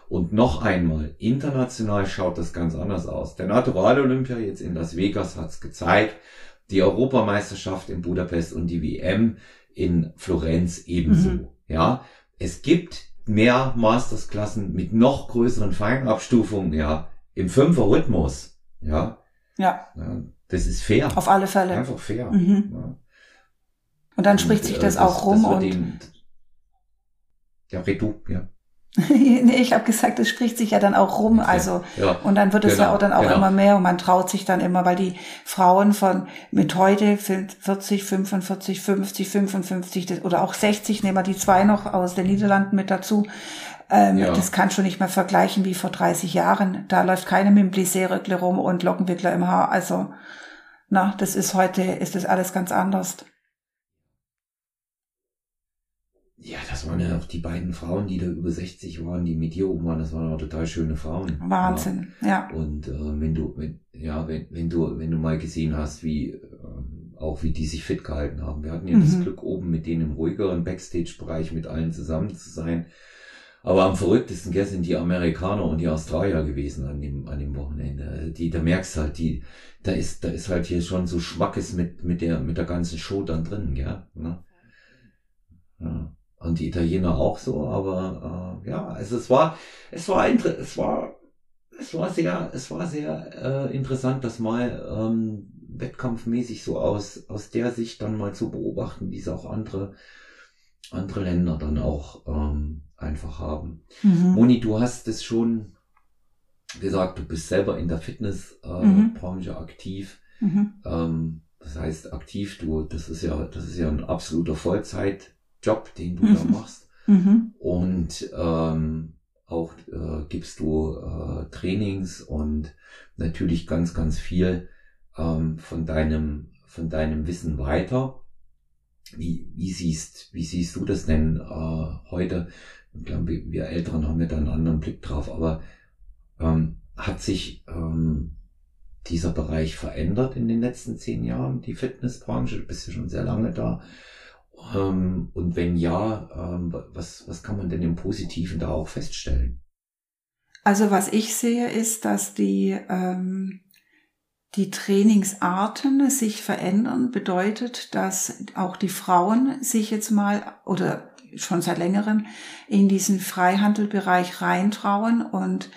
Und noch einmal, international schaut das ganz anders aus. Der Natural Olympia jetzt in Las Vegas hat es gezeigt. Die Europameisterschaft in Budapest und die WM in Florenz ebenso. Mhm. Ja, es gibt mehr Mastersklassen mit noch größeren Feinabstufungen, ja, im Fünfer-Rhythmus. Ja, Ja, ja, das ist fair. auf alle Fälle. Einfach fair. Mhm. Ja. Und dann spricht Und, sich äh, das auch rum wird und ihm- ja, red du, ja. nee, ich habe gesagt, es spricht sich ja dann auch rum. Also ja. und dann wird es ja Genau, auch dann auch genau. immer mehr und man traut sich dann immer, weil die Frauen von mit heute 40, 45, 50, 55 das- oder auch 60, nehmen wir die zwei noch aus den Niederlanden mit dazu. Ähm, Ja. Das kann schon nicht mehr vergleichen wie vor 30 Jahren. Da läuft keine mit dem rum und Lockenwickler im Haar. Also, na, das ist heute, ist das alles ganz anders. Ja, das waren ja auch die beiden Frauen, die da über 60 waren, die mit dir oben waren. Das waren auch total schöne Frauen. Wahnsinn, ja. Ja. Und äh, wenn du, wenn, ja, wenn, wenn du, wenn du mal gesehen hast, wie ähm, auch wie die sich fit gehalten haben. Wir hatten ja das Mhm. Glück, oben mit denen im ruhigeren Backstage-Bereich mit allen zusammen zu sein. Aber am verrücktesten gell, sind die Amerikaner und die Australier gewesen an dem, an dem Wochenende. Die, da merkst du halt, die, da ist, da ist halt hier schon so Schmackes mit, mit der, mit der ganzen Show dann drin, gell? Ne? Ja. Und die Italiener auch so, aber äh, ja, also es war, es war, es war, es war sehr, es war sehr äh, interessant, das mal ähm, wettkampfmäßig so aus aus der Sicht dann mal zu beobachten, wie es auch andere andere Länder dann auch ähm, einfach haben. Mhm. Moni, du hast es schon gesagt, du bist selber in der Fitnessbranche äh, Mhm. Aktiv. Mhm. Ähm, das heißt aktiv, du, das ist ja, das ist ja ein absoluter Vollzeitjob, den du da Mhm. machst. Mhm. Und ähm, auch äh, gibst du äh, Trainings und natürlich ganz, ganz viel ähm, von deinem, von deinem Wissen weiter. Wie, wie siehst, wie siehst du das denn äh, heute? Ich glaube, wir wir Älteren haben ja da einen anderen Blick drauf, aber ähm, hat sich ähm, dieser Bereich verändert in den letzten zehn Jahren, die Fitnessbranche? Du bist ja schon sehr lange da. Ähm, und wenn ja, ähm, was, was kann man denn im Positiven da auch feststellen? Also was ich sehe, ist, dass die, ähm, die Trainingsarten sich verändern, bedeutet, dass auch die Frauen sich jetzt mal oder schon seit längerem in diesen Freihandelbereich reintrauen und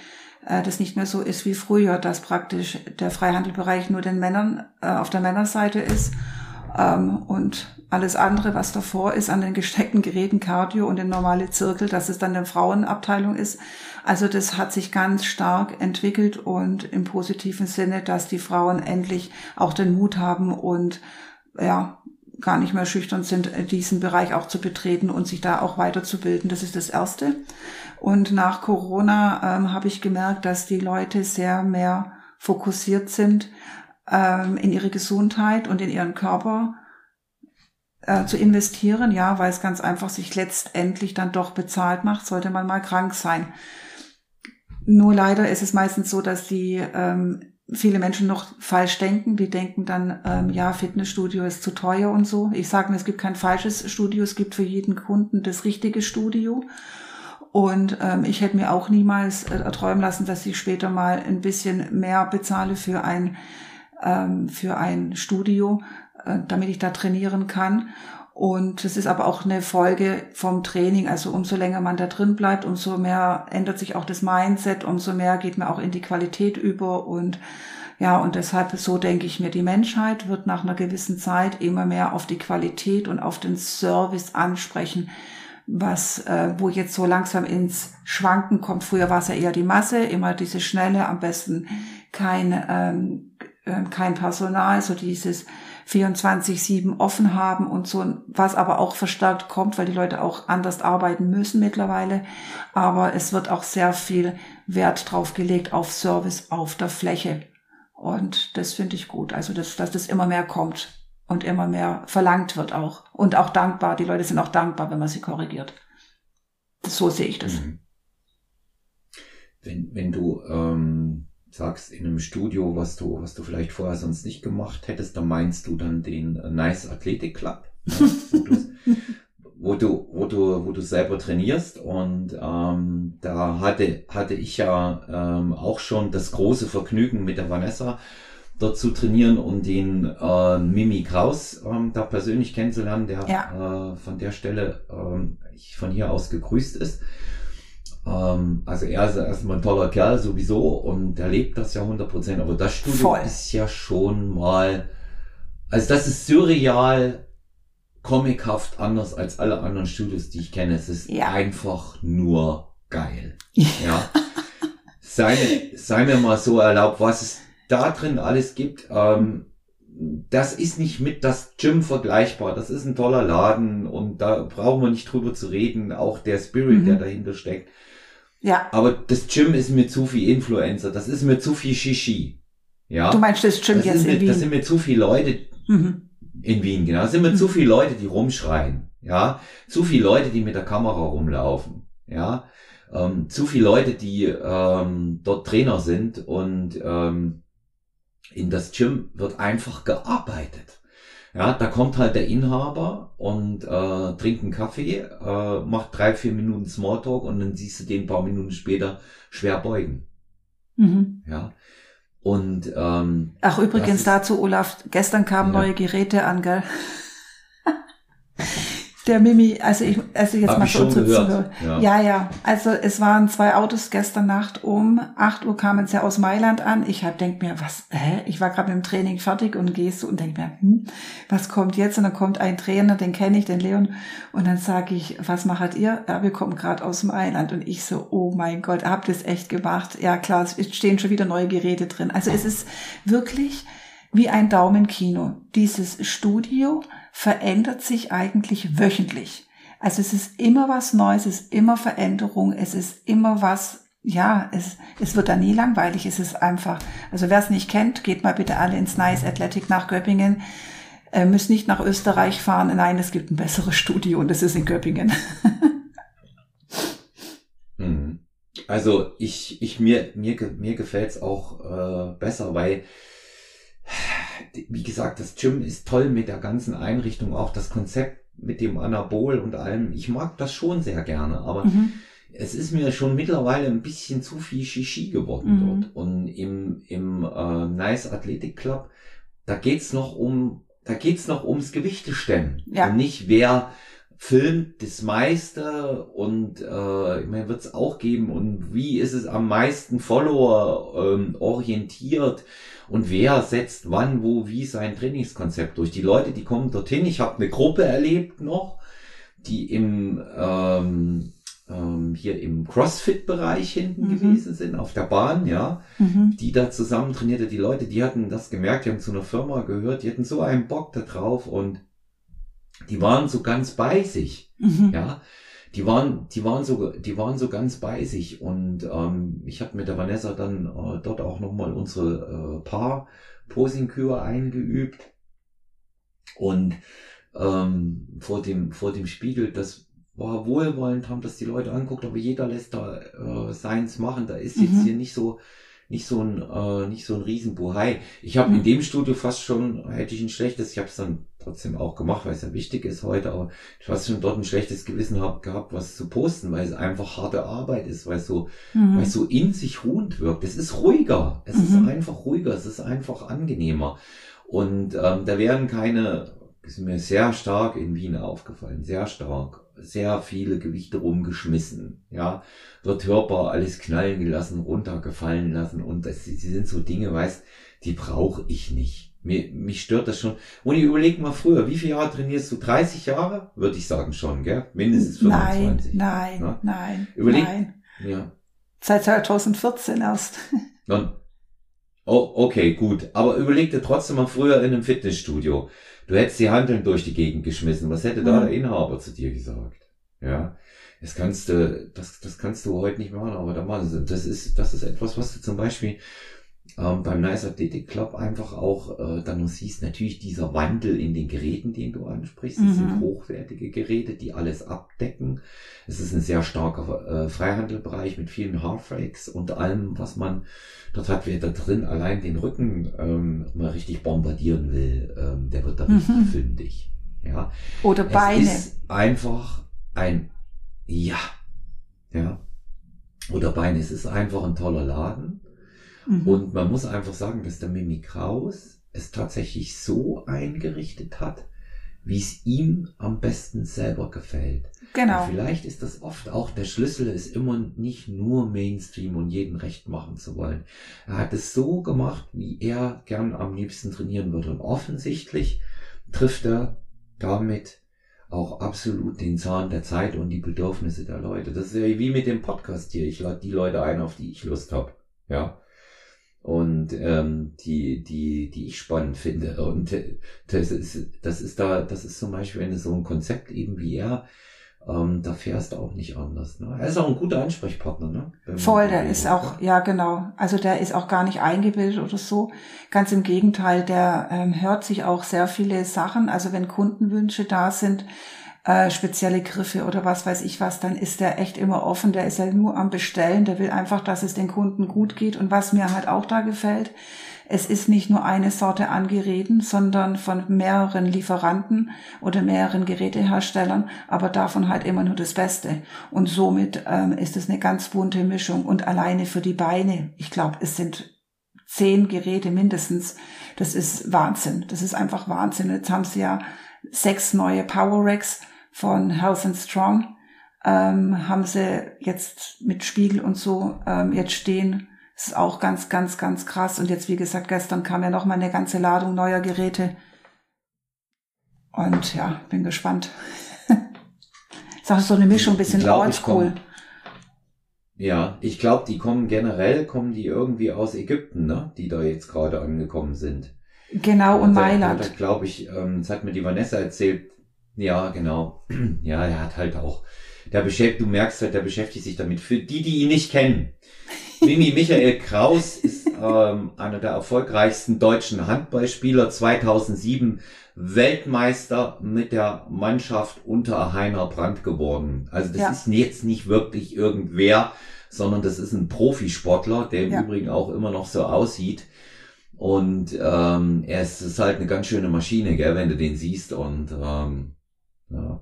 äh, das nicht mehr so ist wie früher, dass praktisch der Freihandelbereich nur den Männern äh, auf der Männerseite ist und alles andere, was davor ist an den gesteckten Geräten, Cardio und den normale Zirkel, dass es dann eine Frauenabteilung ist. Also das hat sich ganz stark entwickelt und im positiven Sinne, dass die Frauen endlich auch den Mut haben und ja, gar nicht mehr schüchtern sind, diesen Bereich auch zu betreten und sich da auch weiterzubilden. Das ist das Erste. Und nach Corona ähm, habe ich gemerkt, dass die Leute sehr mehr fokussiert sind ähm, in ihre Gesundheit und in ihren Körper äh, zu investieren, ja, weil es ganz einfach sich letztendlich dann doch bezahlt macht, sollte man mal krank sein. Nur leider ist es meistens so, dass die ähm, viele Menschen noch falsch denken. Die denken dann, ähm, ja, Fitnessstudio ist zu teuer und so. Ich sage mir, es gibt kein falsches Studio, es gibt für jeden Kunden das richtige Studio. Und ähm, ich hätte mir auch niemals äh, erträumen lassen, dass ich später mal ein bisschen mehr bezahle für ein, ähm, für ein Studio, äh, damit ich da trainieren kann. Und das ist aber auch eine Folge vom Training. Also umso länger man da drin bleibt, umso mehr ändert sich auch das Mindset, umso mehr geht man auch in die Qualität über. Und ja, und deshalb, so denke ich mir, die Menschheit wird nach einer gewissen Zeit immer mehr auf die Qualität und auf den Service ansprechen, was, äh, wo jetzt so langsam ins Schwanken kommt. Früher war es ja eher die Masse, immer diese Schnelle, am besten kein, ähm, äh, kein Personal, so dieses 24-7 offen haben und so, was aber auch verstärkt kommt, weil die Leute auch anders arbeiten müssen mittlerweile. Aber es wird auch sehr viel Wert drauf gelegt auf Service auf der Fläche. Und das finde ich gut. Also, dass, dass das immer mehr kommt und immer mehr verlangt wird auch. Und auch dankbar. Die Leute sind auch dankbar, wenn man sie korrigiert. So sehe ich das. Mhm. Wenn, wenn du ähm, sagst in einem Studio, was du, was du vielleicht vorher sonst nicht gemacht hättest, dann meinst du dann den Nice Athletic Club, ja, wo, du, wo du, wo du selber trainierst. Und ähm, da hatte, hatte ich ja ähm, auch schon das große Vergnügen mit der Vanessa dort zu trainieren und den äh, Mimi Kraus ähm, da persönlich kennenzulernen, der ja. äh, von der Stelle ähm, von hier aus gegrüßt ist. Ähm, also er ist erstmal ein toller Kerl sowieso und er lebt das ja 100 Prozent. Aber das Studio Voll. ist ja schon mal, also das ist surreal, comichaft anders als alle anderen Studios, die ich kenne. Es ist ja. einfach nur geil. ja. Sei, sei mir mal so erlaubt, was es da drin alles gibt. Ähm, das ist nicht mit das Gym vergleichbar. Das ist ein toller Laden und da brauchen wir nicht drüber zu reden. Auch der Spirit, mhm. der dahinter steckt. Ja. Aber das Gym ist mir zu viel Influencer. Das ist mir zu viel Shishi. Ja. Du meinst das Gym das jetzt mir, in Wien? Das sind mir zu viele Leute mhm. in Wien, genau. Das sind mir mhm. zu viele Leute, die rumschreien. Ja. Zu viele Leute, die mit der Kamera rumlaufen. Ja. Ähm, zu viele Leute, die ähm, dort Trainer sind und ähm, in das Gym wird einfach gearbeitet. Ja, da kommt halt der Inhaber und äh, trinkt einen Kaffee, äh, macht drei, vier Minuten Smalltalk und dann siehst du den ein paar Minuten später schwer beugen. Mhm. Ja. Und ähm, ach übrigens dazu, Olaf, gestern kamen ja. neue Geräte an, gell? Der Mimi, also ich, also jetzt Hab mal so zu Ja. ja, ja. Also es waren zwei Autos gestern Nacht um acht Uhr kamen sie aus Mailand an. Ich hab denk mir, was, hä? Ich war gerade mit dem Training fertig und gehst so und denk mir, hm, was kommt jetzt? Und dann kommt ein Trainer, den kenne ich, den Leon. Und dann sage ich, was macht ihr? Ja, wir kommen gerade aus Mailand. Und ich so, oh mein Gott, habt ihr es echt gemacht? Ja klar, es stehen schon wieder neue Geräte drin. Also es ist wirklich wie ein Daumenkino. Dieses Studio verändert sich eigentlich wöchentlich. Also es ist immer was Neues, es ist immer Veränderung, es ist immer was, ja, es, es wird da nie langweilig, es ist einfach, also wer es nicht kennt, geht mal bitte alle ins Nice Athletic nach Göppingen, äh, müsst nicht nach Österreich fahren, nein, es gibt ein besseres Studio und das ist in Göppingen. Mhm. Also ich, ich mir, mir, mir gefällt's auch äh, besser, weil wie gesagt, das Gym ist toll mit der ganzen Einrichtung, auch das Konzept mit dem Anabol und allem. Ich mag das schon sehr gerne, aber mhm. es ist mir schon mittlerweile ein bisschen zu viel Shishi geworden mhm. dort. Und im, im äh, Nice Athletic Club, da geht's noch um, da geht's noch ums Gewichte stemmen. Ja. Und nicht wer filmt das meiste und äh, ich meine, wird es auch geben und wie ist es am meisten Follower ähm, orientiert und wer setzt wann, wo, wie sein Trainingskonzept durch. Die Leute, die kommen dorthin, ich habe eine Gruppe erlebt noch, die im ähm, ähm, hier im CrossFit-Bereich hinten mhm. gewesen sind, auf der Bahn, ja, mhm. die da zusammen trainierte, die Leute, die hatten das gemerkt, die haben zu einer Firma gehört, die hatten so einen Bock da drauf und die waren so ganz bei sich, mhm. ja. Die waren, die waren so, die waren so ganz bei sich und ähm, ich habe mit der Vanessa dann äh, dort auch nochmal unsere äh, Paar-Posing-Kür eingeübt und ähm, vor dem vor dem Spiegel, das war wohlwollend, haben das die Leute anguckt, aber jeder lässt da äh, seins machen. Da ist jetzt mhm. hier nicht so nicht so ein äh, nicht so ein Riesenbuhai. Ich habe mhm. in dem Studio fast schon hätte ich ein schlechtes, ich habe es dann trotzdem auch gemacht, weil es ja wichtig ist heute, aber ich fast schon dort ein schlechtes Gewissen hab, gehabt, was zu posten, weil es einfach harte Arbeit ist, weil es so mhm. weil es so in sich ruhend wirkt. Es ist ruhiger, es ist mhm. einfach ruhiger, es ist einfach angenehmer und ähm, da werden keine ist mir sehr stark in Wien aufgefallen, sehr stark sehr viele Gewichte rumgeschmissen, ja, wird hörbar alles knallen gelassen, runtergefallen lassen und das, das sind so Dinge, weißt, die brauche ich nicht. Mir, mich stört das schon. Und ich überleg mal früher, wie viele Jahre trainierst du? 30 Jahre? Würde ich sagen schon, gell? Mindestens 25. Nein, nein, ja? nein, überleg, nein. Ja. Seit 2014 erst. Dann, oh, okay, gut. Aber überleg dir trotzdem mal früher in einem Fitnessstudio. Du hättest die Handeln durch die Gegend geschmissen. Was hätte da mhm. der Inhaber zu dir gesagt? Ja. Das kannst du, das, das kannst du heute nicht machen, aber da machen sie, das ist, das ist etwas, was du zum Beispiel ähm, beim Nice Athletic Club einfach auch äh, dann noch siehst, natürlich dieser Wandel in den Geräten, den du ansprichst. Das mhm. sind hochwertige Geräte, die alles abdecken. Es ist ein sehr starker äh, Freihandelbereich mit vielen Half-Rakes und allem, was man dort hat, wer da drin allein den Rücken ähm, mal richtig bombardieren will, ähm, der wird da mhm. richtig fündig. Ja. Oder Beine. Es ist einfach ein, ja, ja. Oder Beine. Es ist einfach ein toller Laden. Mhm. Und man muss einfach sagen, dass der Mimi Kraus es tatsächlich so eingerichtet hat, wie es ihm am besten selber gefällt. Genau. Und vielleicht ist das oft auch der Schlüssel, ist immer nicht nur Mainstream und jeden recht machen zu wollen. Er hat es so gemacht, wie er gern am liebsten trainieren würde. Und offensichtlich trifft er damit auch absolut den Zahn der Zeit und die Bedürfnisse der Leute. Das ist ja wie mit dem Podcast hier. Ich lade die Leute ein, auf die ich Lust habe. Ja und ähm, die die die ich spannend finde und äh, das ist das ist da das ist zum Beispiel wenn du so ein Konzept eben wie er ähm, da fährst du auch nicht anders. Ne? Er ist auch ein guter Ansprechpartner. Ne? Voll, der ist auch, ja genau. Also der ist auch gar nicht eingebildet oder so. Ganz im Gegenteil, der ähm, hört sich auch sehr viele Sachen. Also wenn Kundenwünsche da sind, äh, spezielle Griffe oder was weiß ich was, dann ist der echt immer offen. Der ist ja nur am Bestellen. Der will einfach, dass es den Kunden gut geht. Und was mir halt auch da gefällt, es ist nicht nur eine Sorte an Geräten, sondern von mehreren Lieferanten oder mehreren Geräteherstellern, aber davon halt immer nur das Beste. Und somit ähm, ist es eine ganz bunte Mischung. Und alleine für die Beine, ich glaube, es sind zehn Geräte mindestens. Das ist Wahnsinn. Das ist einfach Wahnsinn. Jetzt haben sie ja sechs neue Power Racks von Health and Strong ähm, haben sie jetzt mit Spiegel und so ähm, jetzt stehen. Das ist auch ganz, ganz, ganz krass. Und jetzt, wie gesagt, gestern kam ja noch mal eine ganze Ladung neuer Geräte. Und ja, bin gespannt. ist auch so eine Mischung, ein bisschen oldschool. Ja, ich glaube, die kommen generell, kommen die irgendwie aus Ägypten, ne? Die da jetzt gerade angekommen sind. Genau, und, und Mailand. Da, glaube ich, ähm, das hat mir die Vanessa erzählt, ja, genau. Ja, er hat halt auch, der beschäftigt, du merkst halt, der beschäftigt sich damit. Für die, die ihn nicht kennen. Mimi Michael Kraus ist ähm, einer der erfolgreichsten deutschen Handballspieler 2007 Weltmeister mit der Mannschaft unter Heiner Brandt geworden. Also das ja. ist jetzt nicht wirklich irgendwer, sondern das ist ein Profisportler, der im ja. Übrigen auch immer noch so aussieht. Und ähm, er ist, ist halt eine ganz schöne Maschine, gell, wenn du den siehst. Und ähm, ja.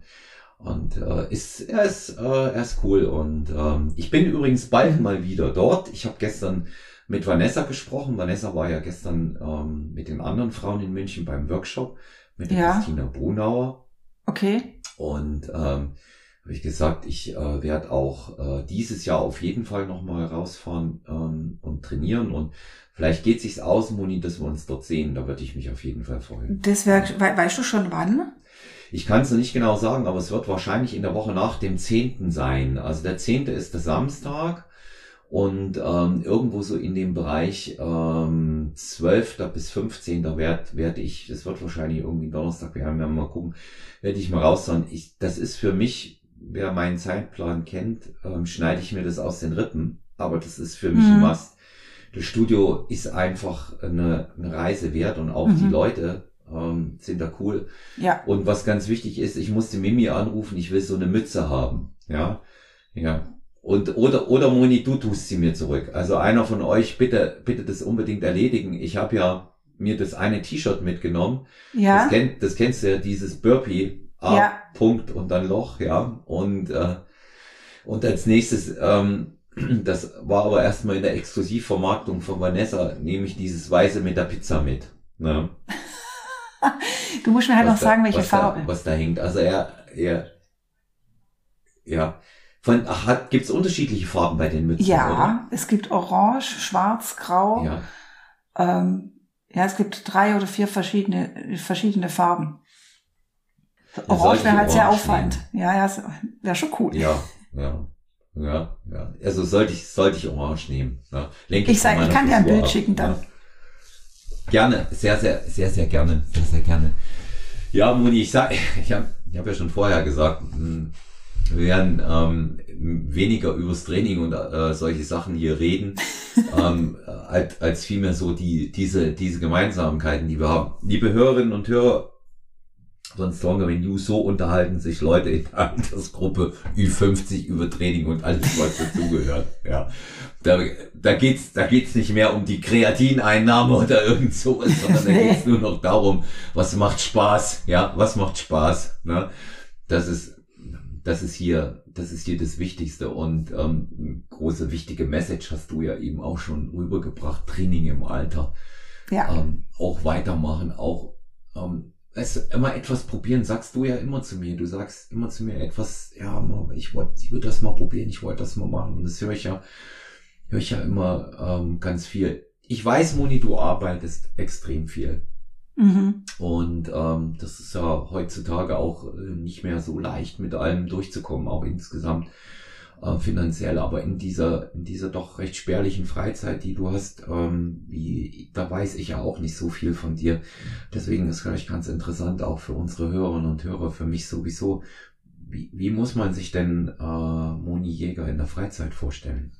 Und äh, ist, er, ist, äh, er ist cool. Und ähm, ich bin übrigens bald mal wieder dort. Ich habe gestern mit Vanessa gesprochen. Vanessa war ja gestern ähm, mit den anderen Frauen in München beim Workshop mit der ja. Christina Brunauer. Okay. Und ähm, habe ich gesagt, ich äh, werde auch äh, dieses Jahr auf jeden Fall nochmal rausfahren ähm, und trainieren und vielleicht geht sich's aus, Moni, dass wir uns dort sehen. Da würde ich mich auf jeden Fall freuen. Das wär, we weißt du schon wann? Ich kann es nicht genau sagen, aber es wird wahrscheinlich in der Woche nach dem 10. sein. Also der 10. ist der Samstag und ähm, irgendwo so in dem Bereich ähm, 12. bis 15. werde werd ich, das wird wahrscheinlich irgendwie Donnerstag, wir haben ja mal gucken, werde ich mal raus sein. Ich, das ist für mich wer meinen Zeitplan kennt, ähm, schneide ich mir das aus den Rippen. Aber das ist für mich mhm. ein Must. Das Studio ist einfach eine, eine Reise wert und auch mhm. die Leute ähm, sind da cool. Ja. Und was ganz wichtig ist, ich musste Mimi anrufen, ich will so eine Mütze haben. Ja. Ja. Und, oder, oder Moni, du tust sie mir zurück. Also einer von euch, bitte, bitte das unbedingt erledigen. Ich habe ja mir das eine T-Shirt mitgenommen. Ja. Das, kenn, das kennst du ja, dieses Burpee. A, ja. Punkt und dann Loch, ja. Und, äh, und als nächstes, ähm, das war aber erstmal in der Exklusivvermarktung von Vanessa, nehme ich dieses Weiße mit der Pizza mit. Ne? du musst mir halt was noch da, sagen, welche Farbe. Da, was da hängt. Also er, er, ja. Von, hat, gibt's unterschiedliche Farben bei den Mützen? Ja, oder? es gibt Orange, Schwarz, Grau. Ja. Ähm, ja, es gibt drei oder vier verschiedene, verschiedene Farben. Orange wäre halt sehr auffallend. Nehmen. Ja, ja, wäre schon cool. Ja, ja. Ja, ja. Also sollte ich, sollte ich Orange nehmen. Ja. Lenke ich sag, ich kann dir ein Bild ab. schicken dann. Ja. Gerne, sehr, sehr, sehr, sehr gerne, sehr, sehr gerne. Ja, Moni, ich sag, ich habe ich hab ja schon vorher gesagt, hm, wir werden ähm, weniger übers Training und äh, solche Sachen hier reden, ähm, als, als vielmehr so die, diese, diese Gemeinsamkeiten, die wir haben. Liebe Hörerinnen und Hörer, von Stronger Than You, so unterhalten sich Leute in der Altersgruppe Ü50 über Training und alles, was dazugehört. Ja. Da, da geht's, da geht's nicht mehr um die Kreatineinnahme oder irgend sowas, sondern da geht's nur noch darum, was macht Spaß, ja, was macht Spaß, ne? Das ist, das ist hier, das ist hier das Wichtigste und ähm, große wichtige Message hast du ja eben auch schon rübergebracht, Training im Alter. Ja. Ähm, auch weitermachen, auch ähm, weißt du, immer etwas probieren, sagst du ja immer zu mir. Du sagst immer zu mir etwas, ja, ich wollte, ich würde das mal probieren, ich wollte das mal machen. Und das höre ich ja, höre ich ja immer ähm, ganz viel. Ich weiß, Moni, du arbeitest extrem viel. Mhm. Und ähm, das ist ja heutzutage auch äh, nicht mehr so leicht, mit allem durchzukommen, auch insgesamt äh, finanziell, aber in dieser, in dieser doch recht spärlichen Freizeit, die du hast, ähm, wie, da weiß ich ja auch nicht so viel von dir. Deswegen ist vielleicht ganz interessant, auch für unsere Hörerinnen und Hörer, für mich sowieso. Wie, wie muss man sich denn äh, Moni Jäger in der Freizeit vorstellen?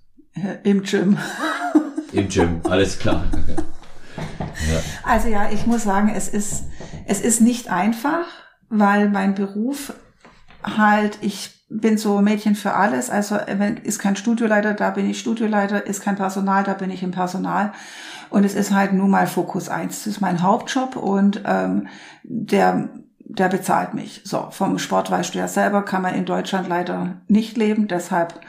Im Gym. Im Gym, alles klar. Ja. Also ja, ich muss sagen, es ist, es ist nicht einfach, weil mein Beruf halt, ich bin so Mädchen für alles. Also wenn ist kein Studioleiter, da bin ich Studioleiter, ist kein Personal, da bin ich im Personal. Und es ist halt nur mal Fokus eins. Das ist mein Hauptjob und ähm, der der bezahlt mich. So, vom Sport weißt du ja selber, kann man in Deutschland leider nicht leben, deshalb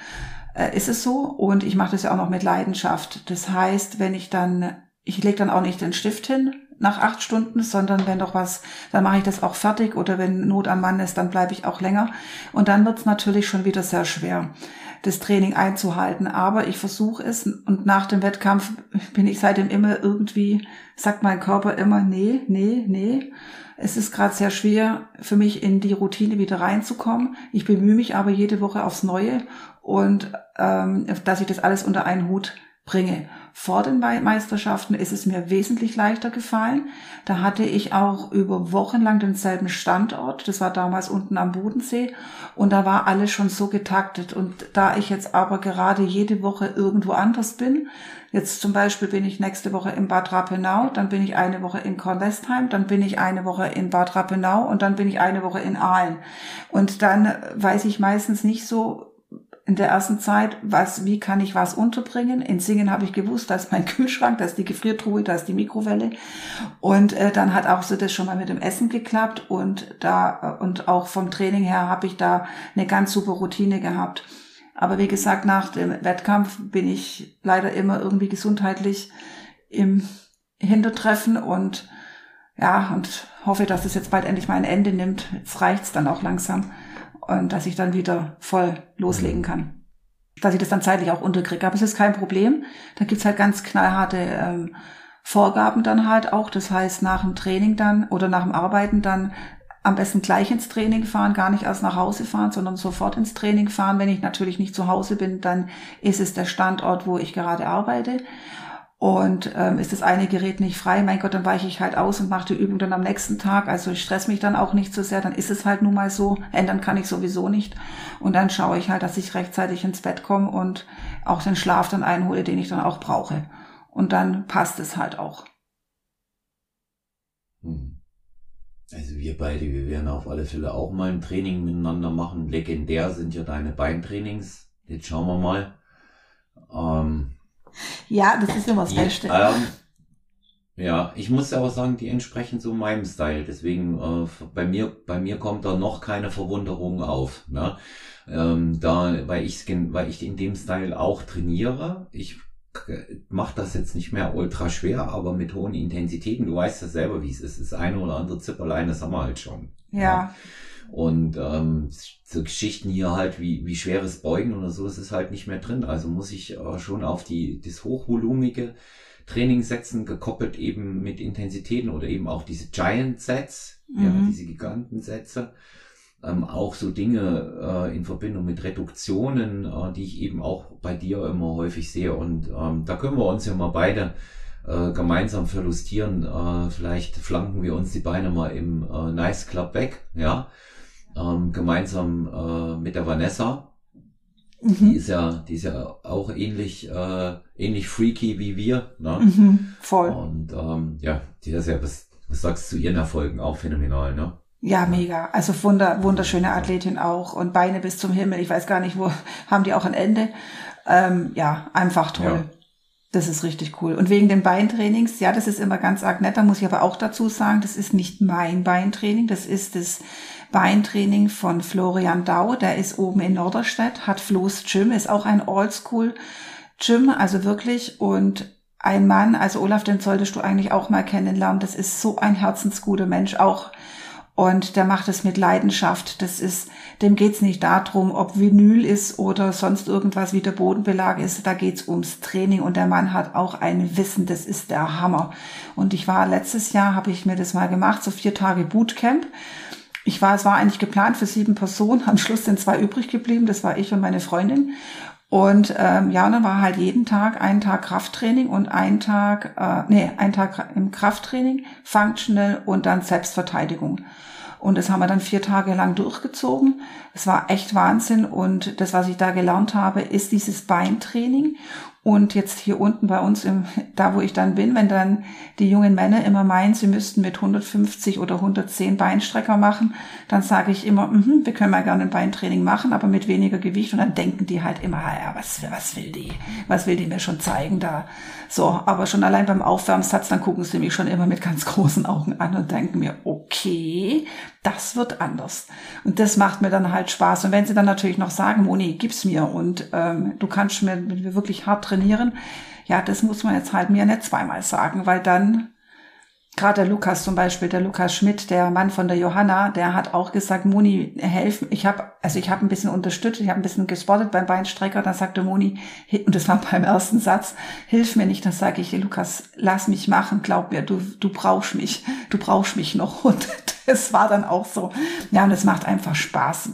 äh, ist es so. Und ich mache das ja auch noch mit Leidenschaft. Das heißt, wenn ich dann, ich lege dann auch nicht den Stift hin, nach acht Stunden, sondern wenn doch was, dann mache ich das auch fertig oder wenn Not am Mann ist, dann bleibe ich auch länger. Und dann wird es natürlich schon wieder sehr schwer, das Training einzuhalten. Aber ich versuche es und nach dem Wettkampf bin ich seitdem immer irgendwie, sagt mein Körper immer, nee, nee, nee. Es ist gerade sehr schwer für mich in die Routine wieder reinzukommen. Ich bemühe mich aber jede Woche aufs Neue und ähm, dass ich das alles unter einen Hut bringe. Vor den Meisterschaften ist es mir wesentlich leichter gefallen. Da hatte ich auch über Wochen lang denselben Standort. Das war damals unten am Bodensee. Und da war alles schon so getaktet. Und da ich jetzt aber gerade jede Woche irgendwo anders bin, jetzt zum Beispiel bin ich nächste Woche in Bad Rappenau, dann bin ich eine Woche in Kornwestheim, dann bin ich eine Woche in Bad Rappenau und dann bin ich eine Woche in Aalen. Und dann weiß ich meistens nicht so, in der ersten Zeit, was, wie kann ich was unterbringen? In Singen habe ich gewusst, da ist mein Kühlschrank, da ist die Gefriertruhe, da ist die Mikrowelle. Und äh, dann hat auch so das schon mal mit dem Essen geklappt und da und auch vom Training her habe ich da eine ganz super Routine gehabt. Aber wie gesagt, nach dem Wettkampf bin ich leider immer irgendwie gesundheitlich im Hintertreffen und ja, und hoffe, dass es jetzt bald endlich mal ein Ende nimmt. Jetzt reicht's dann auch langsam. Und dass ich dann wieder voll loslegen mhm. kann. Dass ich das dann zeitlich auch unterkriege. Aber es ist kein Problem. Da gibt's halt ganz knallharte ähm, Vorgaben dann halt auch. Das heißt, nach dem Training dann oder nach dem Arbeiten dann am besten gleich ins Training fahren, gar nicht erst nach Hause fahren, sondern sofort ins Training fahren. Wenn ich natürlich nicht zu Hause bin, dann ist es der Standort, wo ich gerade arbeite. Und ähm, ist das eine Gerät nicht frei, mein Gott, dann weiche ich halt aus und mache die Übung dann am nächsten Tag. Also ich stress mich dann auch nicht so sehr, dann ist es halt nun mal so. Ändern kann ich sowieso nicht. Und dann schaue ich halt, dass ich rechtzeitig ins Bett komme und auch den Schlaf dann einhole, den ich dann auch brauche. Und dann passt es halt auch. Hm. Also wir beide, wir werden auf alle Fälle auch mal ein Training miteinander machen. Legendär sind ja deine Beintrainings. Jetzt schauen wir mal. Ähm, ja, das ist immer das Beste. Ähm, ja, ich muss aber sagen, die entsprechen so meinem Style. Deswegen äh, bei mir, bei mir kommt da noch keine Verwunderung auf. Ne? Ähm, da, weil ich, weil ich in dem Style auch trainiere. Ich macht das jetzt nicht mehr ultra schwer, aber mit hohen Intensitäten. Du weißt ja selber, wie es ist. Das eine oder andere Zipperlein, das haben wir halt schon. Ja. ja. Und ähm, so Geschichten hier halt wie, wie schweres Beugen oder so, das ist halt nicht mehr drin. Also muss ich äh, schon auf die das hochvolumige Training setzen, gekoppelt eben mit Intensitäten oder eben auch diese Giant Sets, mhm. ja, diese Gigantensätze ähm, auch so Dinge äh, in Verbindung mit Reduktionen, äh, die ich eben auch bei dir immer häufig sehe. Und ähm, da können wir uns ja mal beide äh, gemeinsam verlustieren. Äh, vielleicht flanken wir uns die Beine mal im äh, Nice Club weg, ja. Ähm, gemeinsam äh, mit der Vanessa. Mhm. Die ist ja, die ist ja auch ähnlich, äh, ähnlich freaky wie wir. Ne? Mhm, voll. Und ähm, ja, die ist ja, was, was sagst du zu ihren Erfolgen? Auch phänomenal, ne? Ja, mega. Also wunder, wunderschöne Athletin auch und Beine bis zum Himmel. Ich weiß gar nicht, wo haben die auch ein Ende. Ähm, ja, einfach toll. Ja. Das ist richtig cool. Und wegen den Beintrainings, ja, das ist immer ganz arg nett. Da muss ich aber auch dazu sagen, das ist nicht mein Beintraining. Das ist das Beintraining von Florian Dau. Der ist oben in Norderstedt, hat Flo's Gym, ist auch ein Oldschool Gym, also wirklich. Und ein Mann, also Olaf, den solltest du eigentlich auch mal kennenlernen. Das ist so ein herzensguter Mensch, auch und der macht es mit Leidenschaft. Das ist, dem geht's nicht darum, ob Vinyl ist oder sonst irgendwas wie der Bodenbelag ist. Da geht's ums Training und der Mann hat auch ein Wissen, das ist der Hammer. Und ich war letztes Jahr, habe ich mir das mal gemacht, so vier Tage Bootcamp. Ich war, es war eigentlich geplant für sieben Personen. Am Schluss sind zwei übrig geblieben. Das war ich und meine Freundin. Und ähm, ja, und dann war halt jeden Tag ein Tag Krafttraining und ein Tag, äh, nee, ein Tag im Krafttraining, Functional und dann Selbstverteidigung. Und das haben wir dann vier Tage lang durchgezogen. Es war echt Wahnsinn. Und das, was ich da gelernt habe, ist dieses Beintraining. Und jetzt hier unten bei uns, im, da wo ich dann bin, wenn dann die jungen Männer immer meinen, sie müssten mit 150 oder 110 Beinstrecker machen, dann sage ich immer, mm wir können mal gerne ein Beintraining machen, aber mit weniger Gewicht. Und dann denken die halt immer, ja, was, was will die? Was will die mir schon zeigen da? So, aber schon allein beim Aufwärmsatz, dann gucken sie mich schon immer mit ganz großen Augen an und denken mir, okay, das wird anders. Und das macht mir dann halt Spaß. Und wenn sie dann natürlich noch sagen, Moni, gib's mir und ähm, du kannst mir, wirklich hart trainieren, ja, das muss man jetzt halt mir nicht zweimal sagen, weil dann gerade der Lukas zum Beispiel, der Lukas Schmidt, der Mann von der Johanna, der hat auch gesagt, Moni, helfen. Ich habe, also ich habe ein bisschen unterstützt, ich habe ein bisschen gespottet beim Beinstrecker. Dann sagte Moni, und das war beim ersten Satz, hilf mir nicht. Dann sage ich, Lukas, lass mich machen, glaub mir, du, du brauchst mich, du brauchst mich noch. Und das war dann auch so. Ja, und es macht einfach Spaß.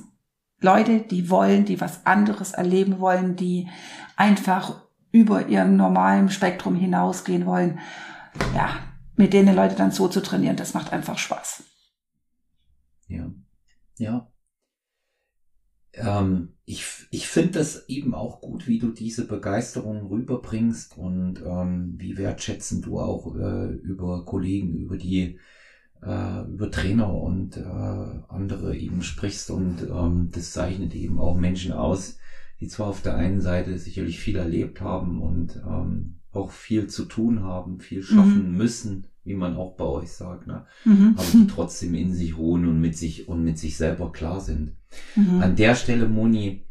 Leute, die wollen, die was anderes erleben wollen, die einfach über ihren normalen Spektrum hinausgehen wollen. Ja, mit denen Leute dann so zu trainieren, das macht einfach Spaß. Ja, ja. Ähm, ich ich finde das eben auch gut, wie du diese Begeisterung rüberbringst und ähm, wie wertschätzend du auch äh, über Kollegen, über die äh, über Trainer und äh, andere eben sprichst und ähm, das zeichnet eben auch Menschen aus, die zwar auf der einen Seite sicherlich viel erlebt haben und ähm, auch viel zu tun haben, viel schaffen mhm. müssen, wie man auch bei euch sagt, ne? Mhm. aber die trotzdem in sich ruhen und mit sich und mit sich selber klar sind. Mhm. An der Stelle, Moni,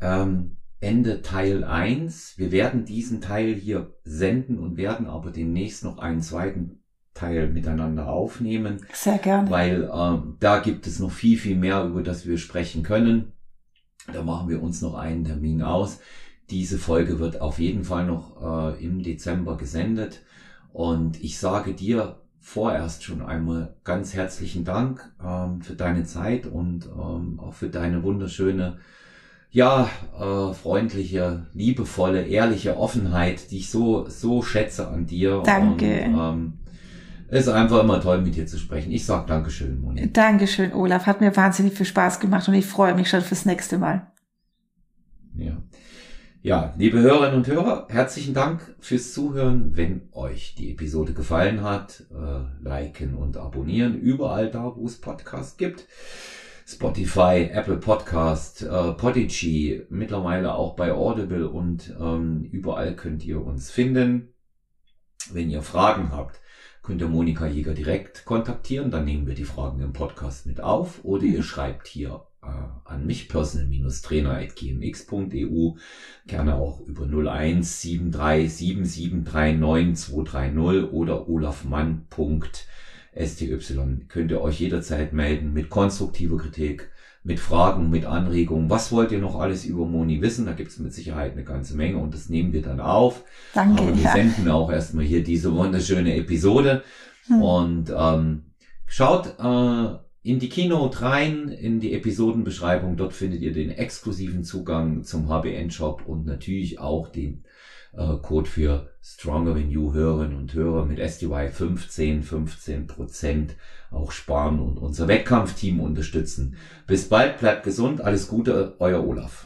ähm, Ende Teil 1. Wir werden diesen Teil hier senden und werden aber demnächst noch einen zweiten Teil miteinander aufnehmen. Sehr gerne. Weil ähm, da gibt es noch viel, viel mehr, über das wir sprechen können. Da machen wir uns noch einen Termin aus. Diese Folge wird auf jeden Fall noch äh, im Dezember gesendet. Und ich sage dir vorerst schon einmal ganz herzlichen Dank ähm, für deine Zeit und ähm, auch für deine wunderschöne, ja, äh, freundliche, liebevolle, ehrliche Offenheit, die ich so, so schätze an dir. Danke. Und, ähm, es ist einfach immer toll, mit dir zu sprechen. Ich sag Dankeschön, Moni. Dankeschön, Olaf. Hat mir wahnsinnig viel Spaß gemacht und ich freue mich schon fürs nächste Mal. Ja. Ja, liebe Hörerinnen und Hörer, herzlichen Dank fürs Zuhören. Wenn euch die Episode gefallen hat, äh, liken und abonnieren überall da, wo es Podcast gibt. Spotify, Apple Podcast, äh, Podigy, mittlerweile auch bei Audible und ähm, überall könnt ihr uns finden. Wenn ihr Fragen habt, könnt ihr Monika Jäger direkt kontaktieren, dann nehmen wir die Fragen im Podcast mit auf oder ihr schreibt hier an mich personal-trainer.gmx.eu gerne auch über 017377399230 oder olafmann.styy könnt ihr euch jederzeit melden mit konstruktiver Kritik, mit Fragen, mit Anregungen. Was wollt ihr noch alles über Moni wissen? Da gibt es mit Sicherheit eine ganze Menge und das nehmen wir dann auf. Danke. Aber wir ja. senden auch erstmal hier diese wunderschöne Episode. Hm. Und ähm, schaut äh, in die Keynote rein, in die Episodenbeschreibung. Dort findet ihr den exklusiven Zugang zum HBN-Shop und natürlich auch den äh, Code für Stronger Than You Hörerinnen und Hörer mit SDY 15, 15 Prozent auch sparen und unser Wettkampfteam unterstützen. Bis bald, bleibt gesund, alles Gute, euer Olaf.